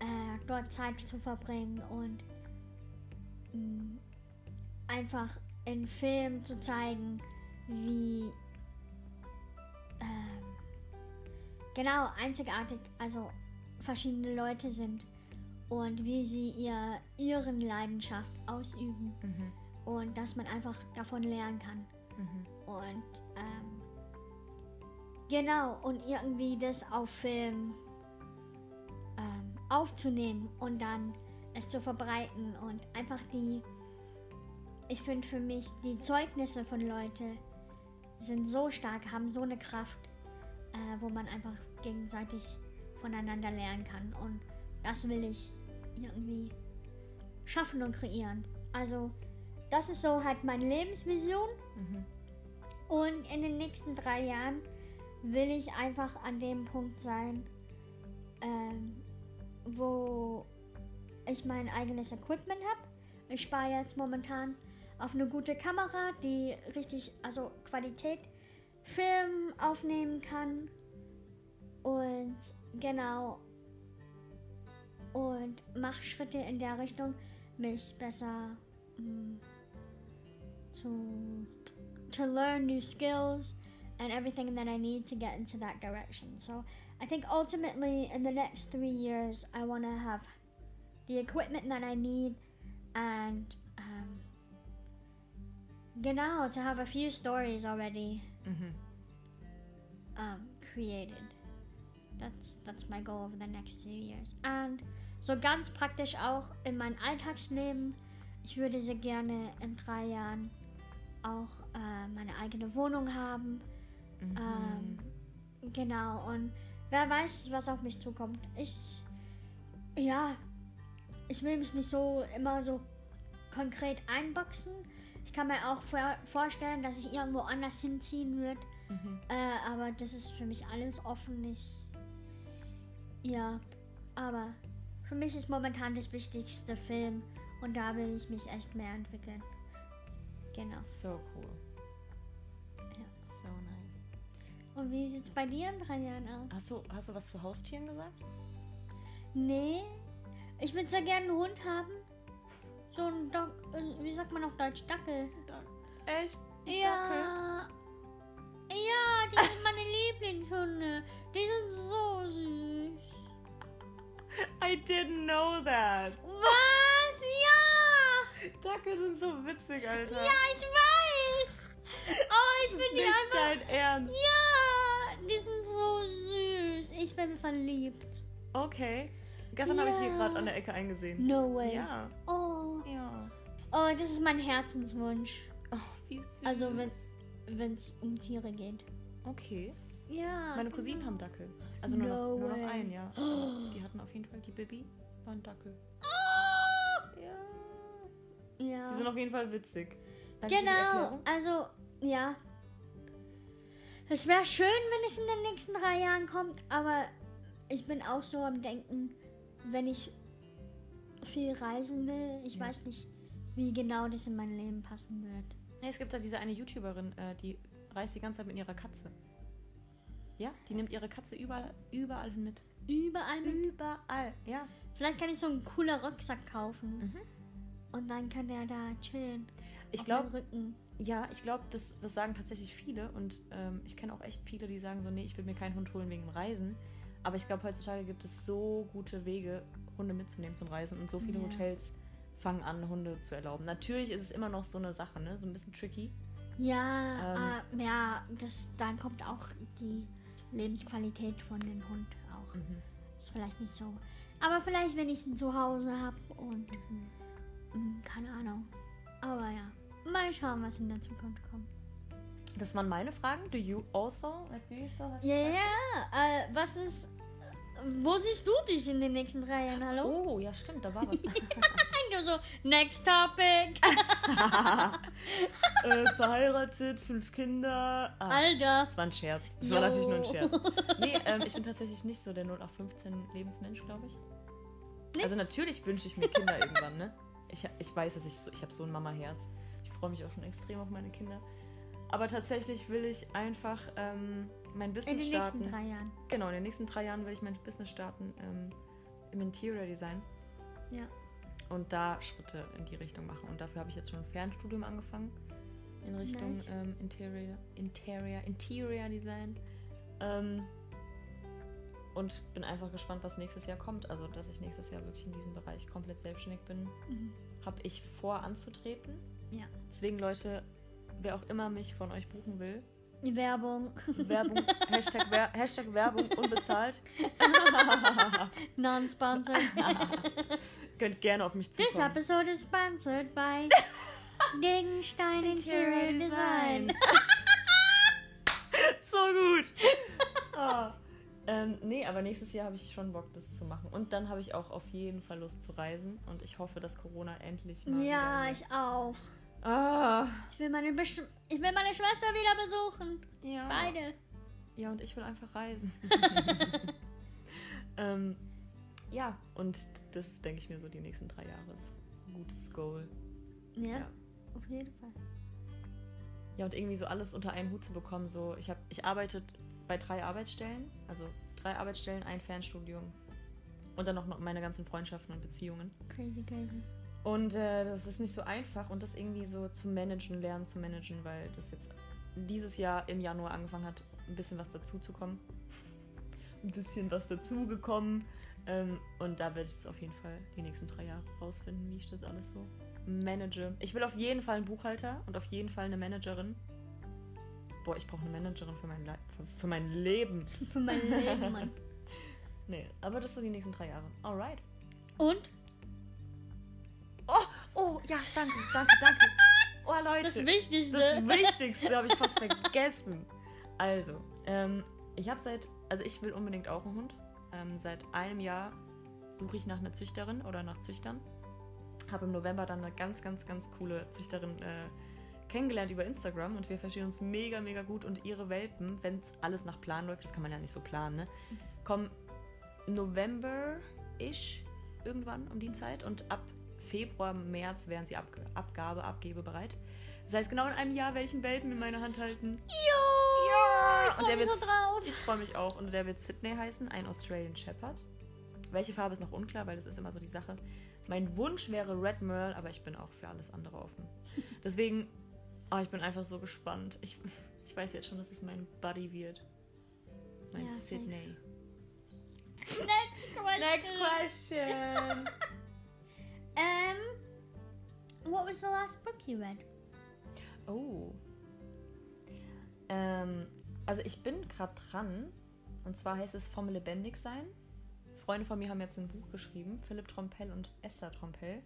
[SPEAKER 2] äh, dort Zeit zu verbringen und mh, einfach in Film zu zeigen, wie ähm, genau einzigartig, also verschiedene Leute sind und wie sie ihr, ihren Leidenschaft ausüben
[SPEAKER 1] Mhm.
[SPEAKER 2] Und dass man einfach davon lernen kann.
[SPEAKER 1] Mhm.
[SPEAKER 2] Und ähm, genau, und irgendwie das auf Film ähm, aufzunehmen und dann es zu verbreiten und einfach die, ich finde für mich, die Zeugnisse von Leuten sind so stark, haben so eine Kraft, äh, wo man einfach gegenseitig voneinander lernen kann. Und das will ich irgendwie schaffen und kreieren. Also, das ist so halt meine Lebensvision.
[SPEAKER 1] Mhm.
[SPEAKER 2] Und in den nächsten drei Jahren will ich einfach an dem Punkt sein, ähm, wo ich mein eigenes Equipment habe. Ich spare jetzt momentan auf eine gute Kamera, die richtig, also Qualität Film aufnehmen kann. Und genau. Und mach Schritte in der Richtung, mich besser mh, zu to learn new skills and everything that I need to get into that direction. So I think ultimately in the next three years, I want to have the equipment that I need and um, genau to have a few stories already
[SPEAKER 1] Mhm.
[SPEAKER 2] um, created. That's that's my goal over the next few years. And so ganz praktisch auch in mein Alltagsleben. Ich würde sehr gerne in drei Jahren auch äh, meine eigene Wohnung haben.
[SPEAKER 1] Mhm.
[SPEAKER 2] Ähm, genau, und wer weiß, was auf mich zukommt. Ich, ja, ich will mich nicht so immer so konkret einboxen. Ich kann mir auch vor vorstellen, dass ich irgendwo anders hinziehen würde.
[SPEAKER 1] Mhm.
[SPEAKER 2] Äh, aber das ist für mich alles offen. Ich, ja, aber für mich ist momentan das wichtigste Film und da will ich mich echt mehr entwickeln. Genau.
[SPEAKER 1] So cool.
[SPEAKER 2] Ja.
[SPEAKER 1] So nice.
[SPEAKER 2] Und wie sieht's bei dir in drei Jahren aus?
[SPEAKER 1] Hast du, hast du was zu Haustieren gesagt?
[SPEAKER 2] Nee, ich würde sehr gerne einen Hund haben. So ein Doc, äh, wie sagt man auf Deutsch, Dackel.
[SPEAKER 1] Echt?
[SPEAKER 2] Ja. Ja, die sind meine [LAUGHS] Lieblingshunde. Die sind so süß.
[SPEAKER 1] I didn't know that.
[SPEAKER 2] Was? Ja!
[SPEAKER 1] Dackel sind so witzig, Alter.
[SPEAKER 2] Ja, ich weiß. Oh, ich bin die
[SPEAKER 1] nicht
[SPEAKER 2] einfach.
[SPEAKER 1] dein Ernst.
[SPEAKER 2] Ja, die sind so süß. Ich bin verliebt.
[SPEAKER 1] Okay. Gestern habe ich hier
[SPEAKER 2] Ja.
[SPEAKER 1] gerade an der Ecke eingesehen.
[SPEAKER 2] No way.
[SPEAKER 1] Ja.
[SPEAKER 2] Oh.
[SPEAKER 1] Ja.
[SPEAKER 2] oh, das ist mein Herzenswunsch.
[SPEAKER 1] Oh, wie süß.
[SPEAKER 2] Also, wenn es um Tiere geht.
[SPEAKER 1] Okay.
[SPEAKER 2] Ja.
[SPEAKER 1] Meine Cousinen haben Dackel. Also nur,
[SPEAKER 2] No
[SPEAKER 1] noch, nur noch einen, ja. Aber [GASPS] Die hatten auf jeden Fall, die Bibi war ein Dackel. Ja. Die sind auf jeden Fall witzig. Danke
[SPEAKER 2] Genau, also ja. Es wäre schön, wenn es in den nächsten drei Jahren kommt, aber ich bin auch so am Denken, wenn ich viel reisen will, ich
[SPEAKER 1] Ja.
[SPEAKER 2] weiß nicht, wie genau das in mein Leben passen wird.
[SPEAKER 1] Nee, es gibt da diese eine YouTuberin, äh, die reist die ganze Zeit mit ihrer Katze. Ja, die nimmt ihre Katze überall, überall mit.
[SPEAKER 2] Überall mit.
[SPEAKER 1] Überall, ja.
[SPEAKER 2] Vielleicht kann ich so einen coolen Rucksack kaufen
[SPEAKER 1] Mhm.
[SPEAKER 2] Und dann kann der da chillen.
[SPEAKER 1] Ich glaube, ja, ich glaube, das, das sagen tatsächlich viele und ähm, ich kenne auch echt viele, die sagen so, nee, ich will mir keinen Hund holen wegen dem Reisen. Aber ich glaube, heutzutage gibt es so gute Wege, Hunde mitzunehmen zum Reisen und so viele
[SPEAKER 2] Ja.
[SPEAKER 1] Hotels fangen an, Hunde zu erlauben. Natürlich ist es immer noch so eine Sache, ne? So ein bisschen tricky.
[SPEAKER 2] Ja, äh, ja, das, dann kommt auch die Lebensqualität von dem Hund auch.
[SPEAKER 1] Mhm.
[SPEAKER 2] Ist vielleicht nicht so. Aber vielleicht, wenn ich ein Zuhause habe und
[SPEAKER 1] Mhm.
[SPEAKER 2] Mm, keine Ahnung. Aber ja, mal schauen, was in der Zukunft kommt.
[SPEAKER 1] Das waren meine Fragen. Do you also? Do you also have
[SPEAKER 2] Ja, ja, äh, was ist. Wo siehst du dich in den nächsten drei Jahren? Hallo?
[SPEAKER 1] Oh, ja, stimmt, da war was. [LAUGHS]
[SPEAKER 2] Du so, next topic. [LAUGHS]
[SPEAKER 1] äh, verheiratet, fünf Kinder. Ah,
[SPEAKER 2] Alter.
[SPEAKER 1] das war ein Scherz. Das war
[SPEAKER 2] Jo.
[SPEAKER 1] natürlich nur ein Scherz. [LAUGHS] Nee, ähm, ich bin tatsächlich nicht so der 0815 Lebensmensch, glaube ich. Also natürlich wünsche ich mir Kinder irgendwann, ne? Ich, ich weiß, dass ich so, ich habe so ein Mama-Herz. Ich freue mich auch schon extrem auf meine Kinder. Aber tatsächlich will ich einfach ähm, mein
[SPEAKER 2] In
[SPEAKER 1] Business
[SPEAKER 2] den
[SPEAKER 1] starten.
[SPEAKER 2] nächsten drei Jahren.
[SPEAKER 1] Genau, in den nächsten drei Jahren will ich mein Business starten ähm, im Interior Design.
[SPEAKER 2] Ja.
[SPEAKER 1] Und da Schritte in die Richtung machen. Und dafür habe ich jetzt schon ein Fernstudium angefangen. In Richtung
[SPEAKER 2] Nice.
[SPEAKER 1] ähm, Interior, Interior, Interior Design. Ähm, und bin einfach gespannt, was nächstes Jahr kommt. Also, dass ich nächstes Jahr wirklich in diesem Bereich komplett selbstständig bin,
[SPEAKER 2] Mhm.
[SPEAKER 1] habe ich vor anzutreten.
[SPEAKER 2] Ja.
[SPEAKER 1] Deswegen, Leute, wer auch immer mich von euch buchen will,
[SPEAKER 2] Werbung.
[SPEAKER 1] Werbung, [LAUGHS] Hashtag, Wer Hashtag Werbung unbezahlt, [LAUGHS]
[SPEAKER 2] Non-sponsored. [LAUGHS]
[SPEAKER 1] könnt gerne auf mich
[SPEAKER 2] This
[SPEAKER 1] zukommen.
[SPEAKER 2] episode is sponsored by Gegenstein Interior Design.
[SPEAKER 1] so gut. Ah. Ähm, nee, aber nächstes Jahr habe ich schon Bock, das zu machen. Und dann habe ich auch auf jeden Fall Lust zu reisen. Und ich hoffe, dass Corona endlich mal.
[SPEAKER 2] Ja, ich auch.
[SPEAKER 1] Ah,
[SPEAKER 2] Ich will meine, Besch ich will meine Schwester wieder besuchen.
[SPEAKER 1] ja.
[SPEAKER 2] Beide.
[SPEAKER 1] Ja, und ich will einfach reisen. [LAUGHS] [LAUGHS] ähm, ja, und das denke ich mir so die nächsten drei Jahre ist ein gutes Goal.
[SPEAKER 2] Ja,
[SPEAKER 1] Ja.
[SPEAKER 2] auf jeden Fall.
[SPEAKER 1] Ja, und irgendwie so alles unter einen Hut zu bekommen. So, ich habe, ich arbeite bei drei Arbeitsstellen, also drei Arbeitsstellen, ein Fernstudium und dann noch meine ganzen Freundschaften und Beziehungen.
[SPEAKER 2] Crazy, crazy.
[SPEAKER 1] Und äh, das ist nicht so einfach und das irgendwie so zu managen, lernen zu managen, weil das jetzt dieses Jahr im Januar angefangen hat, ein bisschen was dazu zu kommen. [LAUGHS] Ein bisschen was dazugekommen. Ähm, und da werde ich es auf jeden Fall die nächsten drei Jahre rausfinden, wie ich das alles so manage. Ich will auf jeden Fall einen Buchhalter und auf jeden Fall eine Managerin. Boah, ich brauche eine Managerin für mein, Le für, für mein Leben. [LAUGHS]
[SPEAKER 2] Für mein Leben, Mann. [LAUGHS]
[SPEAKER 1] Nee, aber das so die nächsten drei Jahre. Alright.
[SPEAKER 2] Und
[SPEAKER 1] Oh, oh, ja, danke, danke, danke. Oh, Leute.
[SPEAKER 2] das Wichtigste.
[SPEAKER 1] Das Wichtigste habe ich fast vergessen. Also, ähm, ich habe seit, also ich will unbedingt auch einen Hund. Ähm, seit einem Jahr suche ich nach einer Züchterin oder nach Züchtern. Habe im November dann eine ganz, ganz, ganz coole Züchterin äh, kennengelernt über Instagram und wir verstehen uns mega, mega gut. Und ihre Welpen, wenn es alles nach Plan läuft, das kann man ja nicht so planen, ne? kommen November-ish irgendwann um die Zeit und ab Februar, März wären sie ab, Abgabe, Abgebebereit. Das heißt, genau in einem Jahr werde ich einen Welpen in meiner Hand halten.
[SPEAKER 2] Jo!
[SPEAKER 1] Ja!
[SPEAKER 2] Ich freue mich so drauf.
[SPEAKER 1] Ich freue mich auch. Und der wird Sydney heißen, ein Australian Shepherd. Welche Farbe ist noch unklar, weil das ist immer so die Sache. Mein Wunsch wäre Red Merle, aber ich bin auch für alles andere offen. Deswegen, oh, ich bin einfach so gespannt. Ich, ich weiß jetzt schon, dass es mein Buddy wird. Mein
[SPEAKER 2] Ja.
[SPEAKER 1] Sydney.
[SPEAKER 2] Next question.
[SPEAKER 1] Next question.
[SPEAKER 2] Um, [LAUGHS] what was the last book you read?
[SPEAKER 1] Oh. Ähm, also ich bin gerade dran. Und zwar heißt es Vom lebendig sein. Freunde von mir haben jetzt ein Buch geschrieben, Philipp Trompell und Esther Trompell.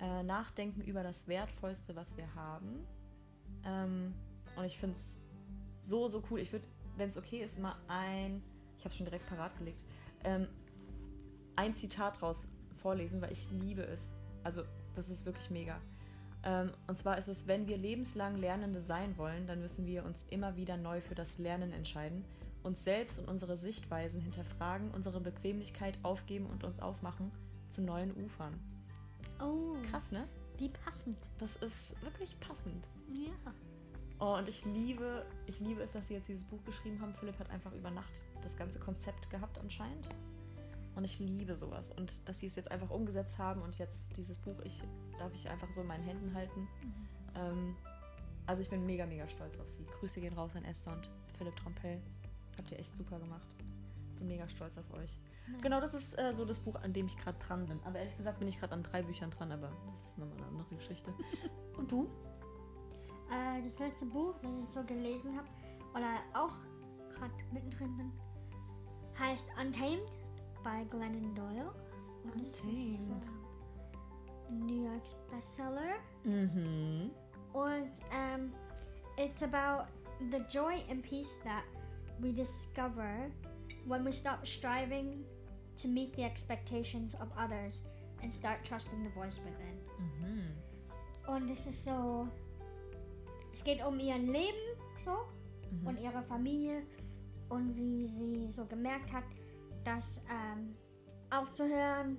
[SPEAKER 1] Äh, Nachdenken über das Wertvollste, was wir haben. Ähm, und ich finde es so, so cool. Ich würde, wenn es okay ist, mal ein, ich habe schon direkt parat gelegt, ähm, ein Zitat draus vorlesen, weil ich liebe es. Also, das ist wirklich mega. Ähm, und zwar ist es, wenn wir lebenslang Lernende sein wollen, dann müssen wir uns immer wieder neu für das Lernen entscheiden, uns selbst und unsere Sichtweisen hinterfragen, unsere Bequemlichkeit aufgeben und uns aufmachen zu neuen Ufern.
[SPEAKER 2] Oh,
[SPEAKER 1] Krass, ne?
[SPEAKER 2] Wie passend.
[SPEAKER 1] Das ist wirklich passend.
[SPEAKER 2] Ja.
[SPEAKER 1] Oh, und ich liebe, ich liebe es, dass sie jetzt dieses Buch geschrieben haben. Philipp hat einfach über Nacht das ganze Konzept gehabt anscheinend. Und ich liebe sowas. Und dass sie es jetzt einfach umgesetzt haben und jetzt dieses Buch, ich darf ich einfach so in meinen Händen halten. Ähm, also ich bin mega, mega stolz auf sie. Grüße gehen raus an Esther und Philipp Trompell. Habt ihr echt super gemacht. Bin mega stolz auf euch.
[SPEAKER 2] Nice.
[SPEAKER 1] Genau, das ist äh, so das Buch, an dem ich gerade dran bin. Aber ehrlich gesagt bin ich gerade an drei Büchern dran, aber das ist nochmal eine andere Geschichte. [LAUGHS] Und du?
[SPEAKER 2] Äh, das letzte Buch, das ich so gelesen habe, oder auch gerade mittendrin bin, heißt Untamed bei Glennon Doyle. Und ist
[SPEAKER 1] Untamed.
[SPEAKER 2] äh, New York's Bestseller.
[SPEAKER 1] Mhm.
[SPEAKER 2] Und um, it's about the joy and peace that we discover when we stop striving to meet the expectations of others and start trusting the voice within.
[SPEAKER 1] Mhm.
[SPEAKER 2] Und es ist so. Es geht um ihr Leben so
[SPEAKER 1] Mhm.
[SPEAKER 2] und ihre Familie und wie sie so gemerkt hat, dass ähm, aufzuhören,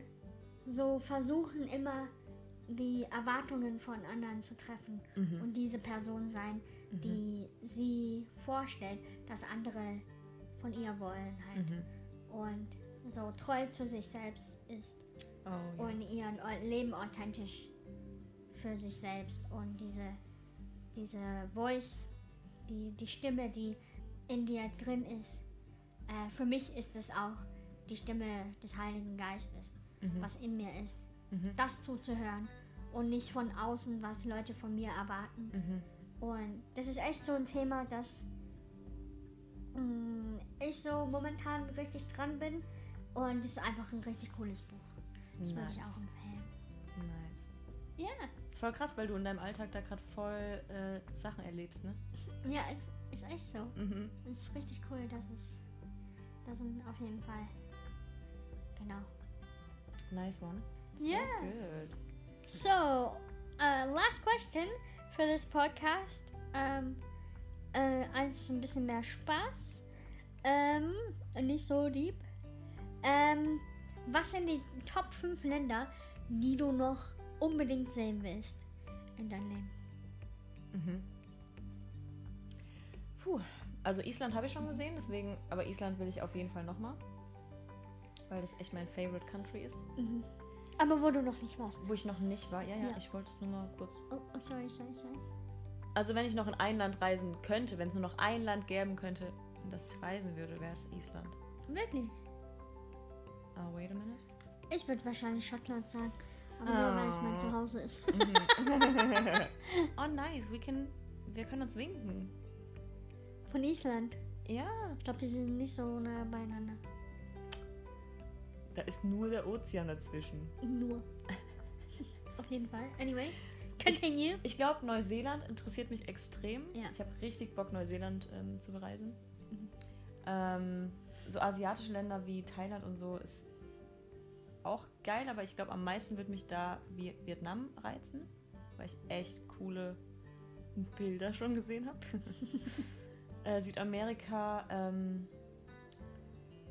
[SPEAKER 2] so versuchen immer die Erwartungen von anderen zu treffen
[SPEAKER 1] Mhm.
[SPEAKER 2] und diese Person sein, die sie vorstellt, dass andere von ihr wollen halt.
[SPEAKER 1] Mhm.
[SPEAKER 2] Und so treu zu sich selbst ist
[SPEAKER 1] Oh, ja.
[SPEAKER 2] und ihr Leben authentisch für sich selbst und diese, diese Voice, die, die Stimme, die in dir drin ist. Äh, für mich ist es auch die Stimme des Heiligen Geistes,
[SPEAKER 1] Mhm.
[SPEAKER 2] was in mir ist.
[SPEAKER 1] Mhm.
[SPEAKER 2] Das zuzuhören und nicht von außen, was Leute von mir erwarten.
[SPEAKER 1] Mhm.
[SPEAKER 2] Und das ist echt so ein Thema, das mm, ich so momentan richtig dran bin. Und es ist einfach ein richtig cooles Buch. Das würde ich
[SPEAKER 1] Nice.
[SPEAKER 2] auch empfehlen.
[SPEAKER 1] Nice.
[SPEAKER 2] Ja,
[SPEAKER 1] Ist voll krass, weil du in deinem Alltag da gerade voll äh, Sachen erlebst, ne?
[SPEAKER 2] ja, es ist echt so.
[SPEAKER 1] Mhm.
[SPEAKER 2] Es ist richtig cool, dass es. Das sind auf jeden Fall. Genau.
[SPEAKER 1] Nice one.
[SPEAKER 2] Yeah.
[SPEAKER 1] Good.
[SPEAKER 2] So, uh, last question. für das Podcast. Ähm, äh, eins ein bisschen mehr Spaß. Ähm, nicht so deep. Ähm, was sind die Top 5 Länder, die du noch unbedingt sehen willst in deinem Leben?
[SPEAKER 1] Mhm. Puh, also Island habe ich schon gesehen, deswegen, aber Island will ich auf jeden Fall nochmal. Weil das echt mein Favorite Country ist.
[SPEAKER 2] Mhm. Aber wo du noch nicht warst.
[SPEAKER 1] Wo ich noch nicht war. Ja, ja,
[SPEAKER 2] Ja.
[SPEAKER 1] ich wollte es nur mal kurz.
[SPEAKER 2] Oh, oh, sorry, sorry, sorry.
[SPEAKER 1] Also wenn ich noch in ein Land reisen könnte, wenn es nur noch ein Land geben könnte, in das ich reisen würde, wäre es Island.
[SPEAKER 2] Wirklich?
[SPEAKER 1] Oh, wait a minute.
[SPEAKER 2] Ich würde wahrscheinlich Schottland sagen. Aber
[SPEAKER 1] Ah.
[SPEAKER 2] nur weil es mein Zuhause ist. [LAUGHS]
[SPEAKER 1] oh, nice. We can, wir können uns winken.
[SPEAKER 2] Von Island.
[SPEAKER 1] Ja,
[SPEAKER 2] Ich glaube, die sind nicht so nah beieinander.
[SPEAKER 1] da ist nur der Ozean dazwischen.
[SPEAKER 2] Nur. [LAUGHS] Auf jeden Fall. Anyway, continue.
[SPEAKER 1] Ich glaube, Neuseeland interessiert mich extrem.
[SPEAKER 2] Ja.
[SPEAKER 1] Ich habe richtig Bock, Neuseeland ähm, zu bereisen.
[SPEAKER 2] Mhm.
[SPEAKER 1] Ähm, so asiatische Länder wie Thailand und so ist auch geil, aber ich glaube, am meisten wird mich da Vi- Vietnam reizen, weil ich echt coole Bilder schon gesehen habe. [LAUGHS] äh, Südamerika ähm,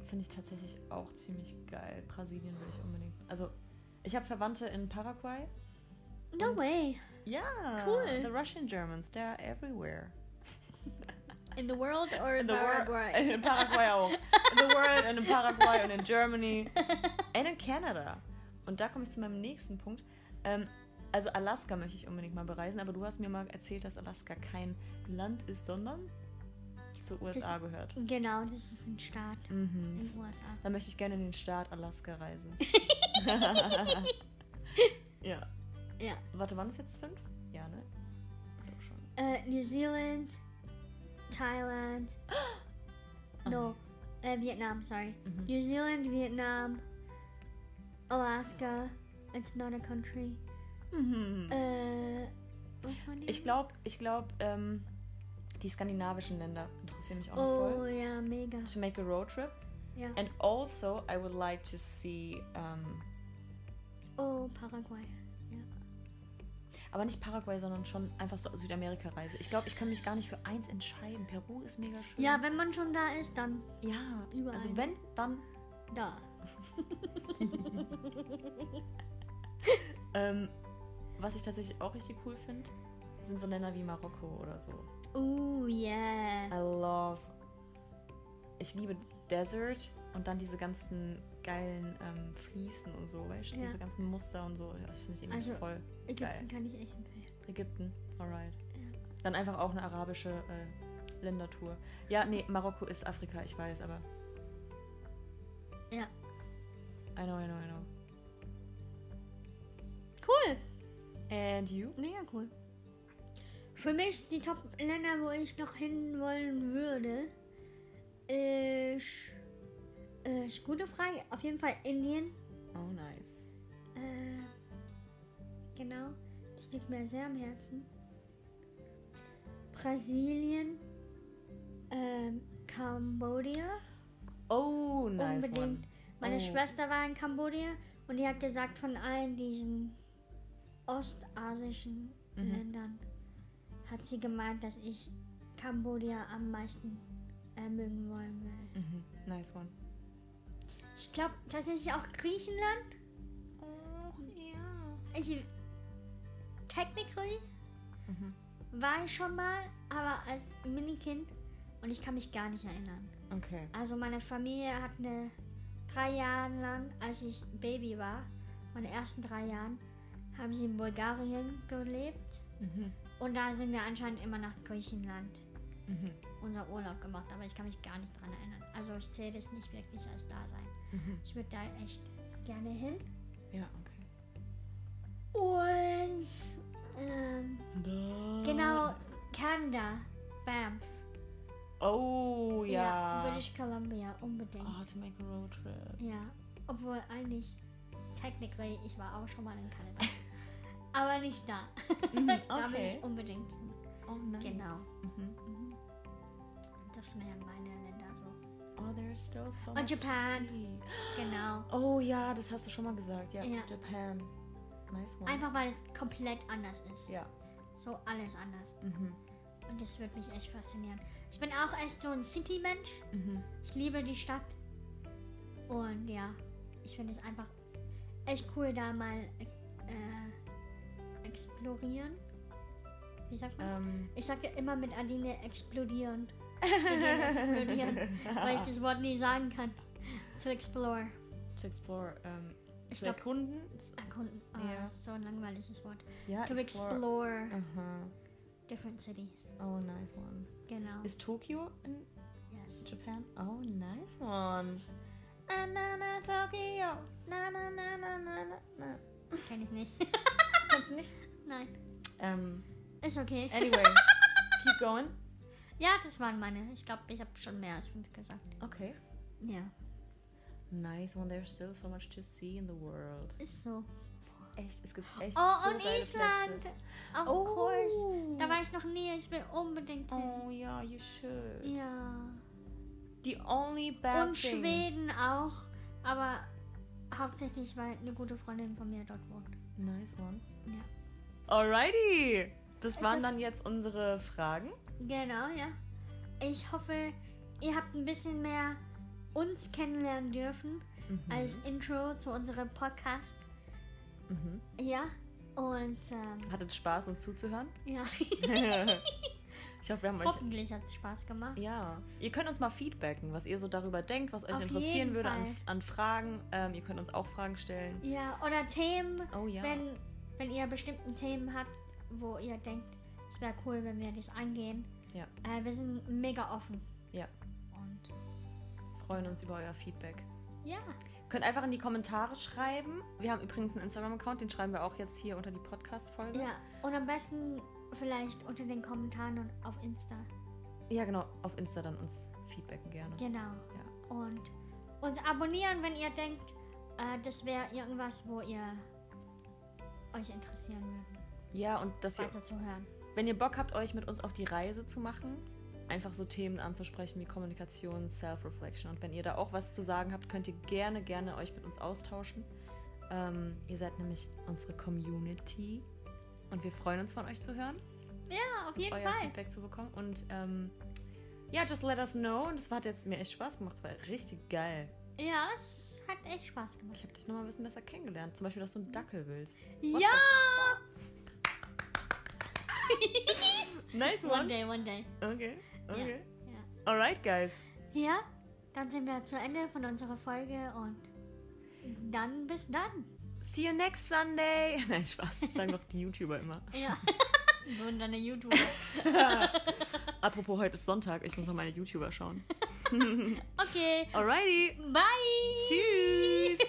[SPEAKER 1] finde ich tatsächlich auch ziemlich geil. Brasilien will ich unbedingt. Also, ich habe Verwandte in Paraguay.
[SPEAKER 2] No way.
[SPEAKER 1] Ja,
[SPEAKER 2] Cool.
[SPEAKER 1] The Russian Germans, they're everywhere.
[SPEAKER 2] In the world or in
[SPEAKER 1] In
[SPEAKER 2] Paraguay? [LAUGHS]
[SPEAKER 1] in Paraguay auch. In the world and in Paraguay und in Germany [LAUGHS] and in Canada. Und da komme ich zu meinem nächsten Punkt. Ähm, also Alaska möchte ich unbedingt mal bereisen, aber du hast mir mal erzählt, dass Alaska kein Land ist, sondern zur USA gehört.
[SPEAKER 2] Genau, das ist ein Staat
[SPEAKER 1] Mhm.
[SPEAKER 2] in den
[SPEAKER 1] Das-
[SPEAKER 2] USA.
[SPEAKER 1] Da möchte ich gerne in den Staat Alaska reisen. [LAUGHS] ja.
[SPEAKER 2] Ja.
[SPEAKER 1] Warte, waren es jetzt fünf? Ja, ne? Ich glaub schon.
[SPEAKER 2] Äh, New Zealand, Thailand. [GASPS] No, äh, Vietnam, sorry.
[SPEAKER 1] Mhm.
[SPEAKER 2] New Zealand, Vietnam, Alaska. It's not a country.
[SPEAKER 1] Mhm.
[SPEAKER 2] Äh, was waren die?
[SPEAKER 1] Ich glaube, ich glaube, ähm, die skandinavischen Länder interessieren mich auch
[SPEAKER 2] Oh
[SPEAKER 1] voll.
[SPEAKER 2] ja, mega.
[SPEAKER 1] To make a road trip.
[SPEAKER 2] Ja.
[SPEAKER 1] And also, I would like to see, ähm,
[SPEAKER 2] Oh, Paraguay.
[SPEAKER 1] Aber nicht Paraguay, sondern schon einfach so Südamerika-Reise. Ich glaube, ich kann mich gar nicht für eins entscheiden. Peru ist mega schön.
[SPEAKER 2] Ja, wenn man schon da ist, dann
[SPEAKER 1] ja.
[SPEAKER 2] Überall.
[SPEAKER 1] Also wenn, dann.
[SPEAKER 2] da. [LAUGHS] [LAUGHS]
[SPEAKER 1] Ähm, was ich tatsächlich auch richtig cool finde, sind so Länder wie Marokko oder so.
[SPEAKER 2] Oh, yeah.
[SPEAKER 1] I love. Ich liebe Desert und dann diese ganzen geilen ähm, Fliesen und so, weißt du?
[SPEAKER 2] Ja.
[SPEAKER 1] Diese ganzen Muster und so. Das finde ich irgendwie
[SPEAKER 2] Also,
[SPEAKER 1] voll.
[SPEAKER 2] Ägypten
[SPEAKER 1] Geil.
[SPEAKER 2] kann ich echt empfehlen.
[SPEAKER 1] Ägypten, alright.
[SPEAKER 2] Ja.
[SPEAKER 1] Dann einfach auch eine arabische äh, Ländertour. Ja, nee, Marokko ist Afrika, ich weiß, aber.
[SPEAKER 2] Ja.
[SPEAKER 1] I know, I know, I know.
[SPEAKER 2] Cool.
[SPEAKER 1] And you?
[SPEAKER 2] Mega cool. Für mich die Top-Länder, wo ich noch hin wollen würde, ist, ist gute Frage. Auf jeden Fall Indien.
[SPEAKER 1] Oh, nice.
[SPEAKER 2] Äh, genau. Das liegt mir sehr am Herzen. Brasilien. Ähm, Kambodscha.
[SPEAKER 1] Oh, nice.
[SPEAKER 2] Unbedingt.
[SPEAKER 1] One.
[SPEAKER 2] Meine
[SPEAKER 1] Oh.
[SPEAKER 2] Schwester war in Kambodscha und die hat gesagt, von allen diesen ostasischen
[SPEAKER 1] Mhm.
[SPEAKER 2] Ländern hat sie gemeint, dass ich Kambodscha am meisten äh, mögen wollen würde.
[SPEAKER 1] Mhm. Nice one.
[SPEAKER 2] Ich glaube tatsächlich auch Griechenland.
[SPEAKER 1] Oh, ja.
[SPEAKER 2] Ich, technically
[SPEAKER 1] Mhm.
[SPEAKER 2] war ich schon mal, aber als Minikind und ich kann mich gar nicht erinnern.
[SPEAKER 1] Okay.
[SPEAKER 2] Also meine Familie hat eine drei Jahre lang, als ich Baby war, meine ersten drei Jahren, haben sie in Bulgarien gelebt
[SPEAKER 1] Mhm.
[SPEAKER 2] und da sind wir anscheinend immer nach Griechenland
[SPEAKER 1] Mhm.
[SPEAKER 2] unser Urlaub gemacht, aber ich kann mich gar nicht dran erinnern. Also ich zähle das nicht wirklich als Dasein.
[SPEAKER 1] Mhm.
[SPEAKER 2] Ich würde da echt gerne hin.
[SPEAKER 1] Ja, okay.
[SPEAKER 2] Und ähm, genau Kanada, Banff.
[SPEAKER 1] Oh, ja.
[SPEAKER 2] British Columbia, unbedingt.
[SPEAKER 1] Oh, to make a road trip.
[SPEAKER 2] Ja, obwohl eigentlich, technically, ich war auch schon mal in Kanada. Aber nicht da. [LAUGHS]
[SPEAKER 1] Mhm,
[SPEAKER 2] Da will
[SPEAKER 1] okay.
[SPEAKER 2] ich unbedingt.
[SPEAKER 1] Oh, nice.
[SPEAKER 2] Genau.
[SPEAKER 1] Mhm.
[SPEAKER 2] Das wären meine Länder so.
[SPEAKER 1] Oh, there's still so
[SPEAKER 2] Und
[SPEAKER 1] much to
[SPEAKER 2] Japan.
[SPEAKER 1] see.
[SPEAKER 2] Genau.
[SPEAKER 1] Oh ja, das hast du schon mal gesagt. Ja,
[SPEAKER 2] Ja.
[SPEAKER 1] Japan. Nice one.
[SPEAKER 2] Einfach weil es komplett anders ist.
[SPEAKER 1] Ja.
[SPEAKER 2] so alles anders.
[SPEAKER 1] Mhm.
[SPEAKER 2] Und das wird mich echt faszinieren. Ich bin auch echt so ein City-Mensch.
[SPEAKER 1] Mhm.
[SPEAKER 2] Ich liebe die Stadt. Und ja, ich finde es einfach echt cool, da mal äh, explorieren. Wie sagt man?
[SPEAKER 1] Ähm,
[SPEAKER 2] Ich sage immer mit Adine explodieren. Explodieren, [LAUGHS] weil ich das Wort nie sagen kann. To explore.
[SPEAKER 1] to explore. Ähm,
[SPEAKER 2] Ich glaube,
[SPEAKER 1] erkunden.
[SPEAKER 2] erkunden. Oh,
[SPEAKER 1] Ja.
[SPEAKER 2] das ist so ein langweiliges Wort.
[SPEAKER 1] Ja,
[SPEAKER 2] To explore
[SPEAKER 1] Aha.
[SPEAKER 2] different cities.
[SPEAKER 1] Oh, nice one.
[SPEAKER 2] Genau.
[SPEAKER 1] Ist Tokio in
[SPEAKER 2] Yes.
[SPEAKER 1] Japan? Oh, nice one. Ah, na, na, Tokio. Na, na, na, na, na, na, na.
[SPEAKER 2] Kenn ich nicht.
[SPEAKER 1] Kennst du nicht? [LAUGHS]
[SPEAKER 2] Nein.
[SPEAKER 1] Ähm,
[SPEAKER 2] Ist okay.
[SPEAKER 1] anyway, [LAUGHS] keep going.
[SPEAKER 2] Ja, das waren meine. Ich glaube, ich habe schon mehr als fünf gesagt.
[SPEAKER 1] Okay.
[SPEAKER 2] Ja,
[SPEAKER 1] Nice one. There's still so much to see in the world.
[SPEAKER 2] ist so.
[SPEAKER 1] Echt, es gibt echt
[SPEAKER 2] Oh,
[SPEAKER 1] so
[SPEAKER 2] und Island.
[SPEAKER 1] Plätze.
[SPEAKER 2] Of
[SPEAKER 1] Oh.
[SPEAKER 2] course. Da war ich noch nie. Ich will unbedingt hin.
[SPEAKER 1] Oh ja, you should.
[SPEAKER 2] Ja.
[SPEAKER 1] The only bad
[SPEAKER 2] Und
[SPEAKER 1] thing.
[SPEAKER 2] Schweden auch. Aber hauptsächlich, weil eine gute Freundin von mir dort wohnt.
[SPEAKER 1] Nice one.
[SPEAKER 2] Ja.
[SPEAKER 1] Alrighty. Das waren
[SPEAKER 2] Das-
[SPEAKER 1] dann jetzt unsere Fragen.
[SPEAKER 2] Genau, ja. Ich hoffe, ihr habt ein bisschen mehr uns kennenlernen dürfen
[SPEAKER 1] Mhm.
[SPEAKER 2] als Intro zu unserem Podcast.
[SPEAKER 1] Mhm.
[SPEAKER 2] Ja. Und ähm,
[SPEAKER 1] Hattet Spaß, uns zuzuhören? [LAUGHS]
[SPEAKER 2] ja, [LAUGHS]
[SPEAKER 1] ich hoffe, wir haben euch.
[SPEAKER 2] hoffentlich hat es Spaß gemacht.
[SPEAKER 1] Ja, ihr könnt uns mal feedbacken, was ihr so darüber denkt, was euch
[SPEAKER 2] Auf
[SPEAKER 1] interessieren würde an, an Fragen. Ähm, ihr könnt uns auch Fragen stellen.
[SPEAKER 2] Ja, oder Themen,
[SPEAKER 1] Oh ja.
[SPEAKER 2] wenn, wenn ihr bestimmten Themen habt, wo ihr denkt, es wäre cool, wenn wir das angehen.
[SPEAKER 1] Ja.
[SPEAKER 2] Äh, wir sind mega offen.
[SPEAKER 1] Ja.
[SPEAKER 2] Und
[SPEAKER 1] Freuen uns über euer Feedback.
[SPEAKER 2] ja,
[SPEAKER 1] Könnt einfach in die Kommentare schreiben. Wir haben übrigens einen Instagram-Account, den schreiben wir auch jetzt hier unter die Podcast-Folge.
[SPEAKER 2] ja. Und am besten vielleicht unter den Kommentaren und auf Insta.
[SPEAKER 1] Ja, genau. Auf Insta dann uns feedbacken gerne.
[SPEAKER 2] Genau.
[SPEAKER 1] Ja.
[SPEAKER 2] Und uns abonnieren, wenn ihr denkt, äh, das wäre irgendwas, wo ihr euch interessieren würden,
[SPEAKER 1] Ja, und dass ihr,
[SPEAKER 2] weiter zu hören.
[SPEAKER 1] Wenn ihr Bock habt, euch mit uns auf die Reise zu machen, einfach so Themen anzusprechen wie Kommunikation, Self-Reflection. Und wenn ihr da auch was zu sagen habt, könnt ihr gerne, gerne euch mit uns austauschen. Ähm, ihr seid nämlich unsere Community. Und wir freuen uns, von euch zu hören,
[SPEAKER 2] Ja, auf jeden
[SPEAKER 1] euer
[SPEAKER 2] Fall.
[SPEAKER 1] Feedback zu bekommen. Und ähm, ja, just let us know. Und es hat jetzt mir echt Spaß gemacht. Es war richtig geil.
[SPEAKER 2] Ja, es hat echt Spaß gemacht.
[SPEAKER 1] Ich habe dich nochmal ein bisschen besser kennengelernt. Zum Beispiel, dass du einen Dackel willst. What
[SPEAKER 2] ja! [LAUGHS]
[SPEAKER 1] Nice
[SPEAKER 2] One
[SPEAKER 1] one.
[SPEAKER 2] day, one day.
[SPEAKER 1] Okay, okay.
[SPEAKER 2] Ja.
[SPEAKER 1] Alright, guys.
[SPEAKER 2] ja, dann sind wir zu Ende von unserer Folge und dann bis dann.
[SPEAKER 1] See you next Sunday. [LAUGHS] Nein, Spaß. Das sagen doch die YouTuber immer. [LAUGHS]
[SPEAKER 2] Ja. Und deine YouTuber.
[SPEAKER 1] Apropos, heute ist Sonntag. Ich muss noch meine YouTuber schauen.
[SPEAKER 2] Okay.
[SPEAKER 1] Alrighty.
[SPEAKER 2] Bye.
[SPEAKER 1] Tschüss.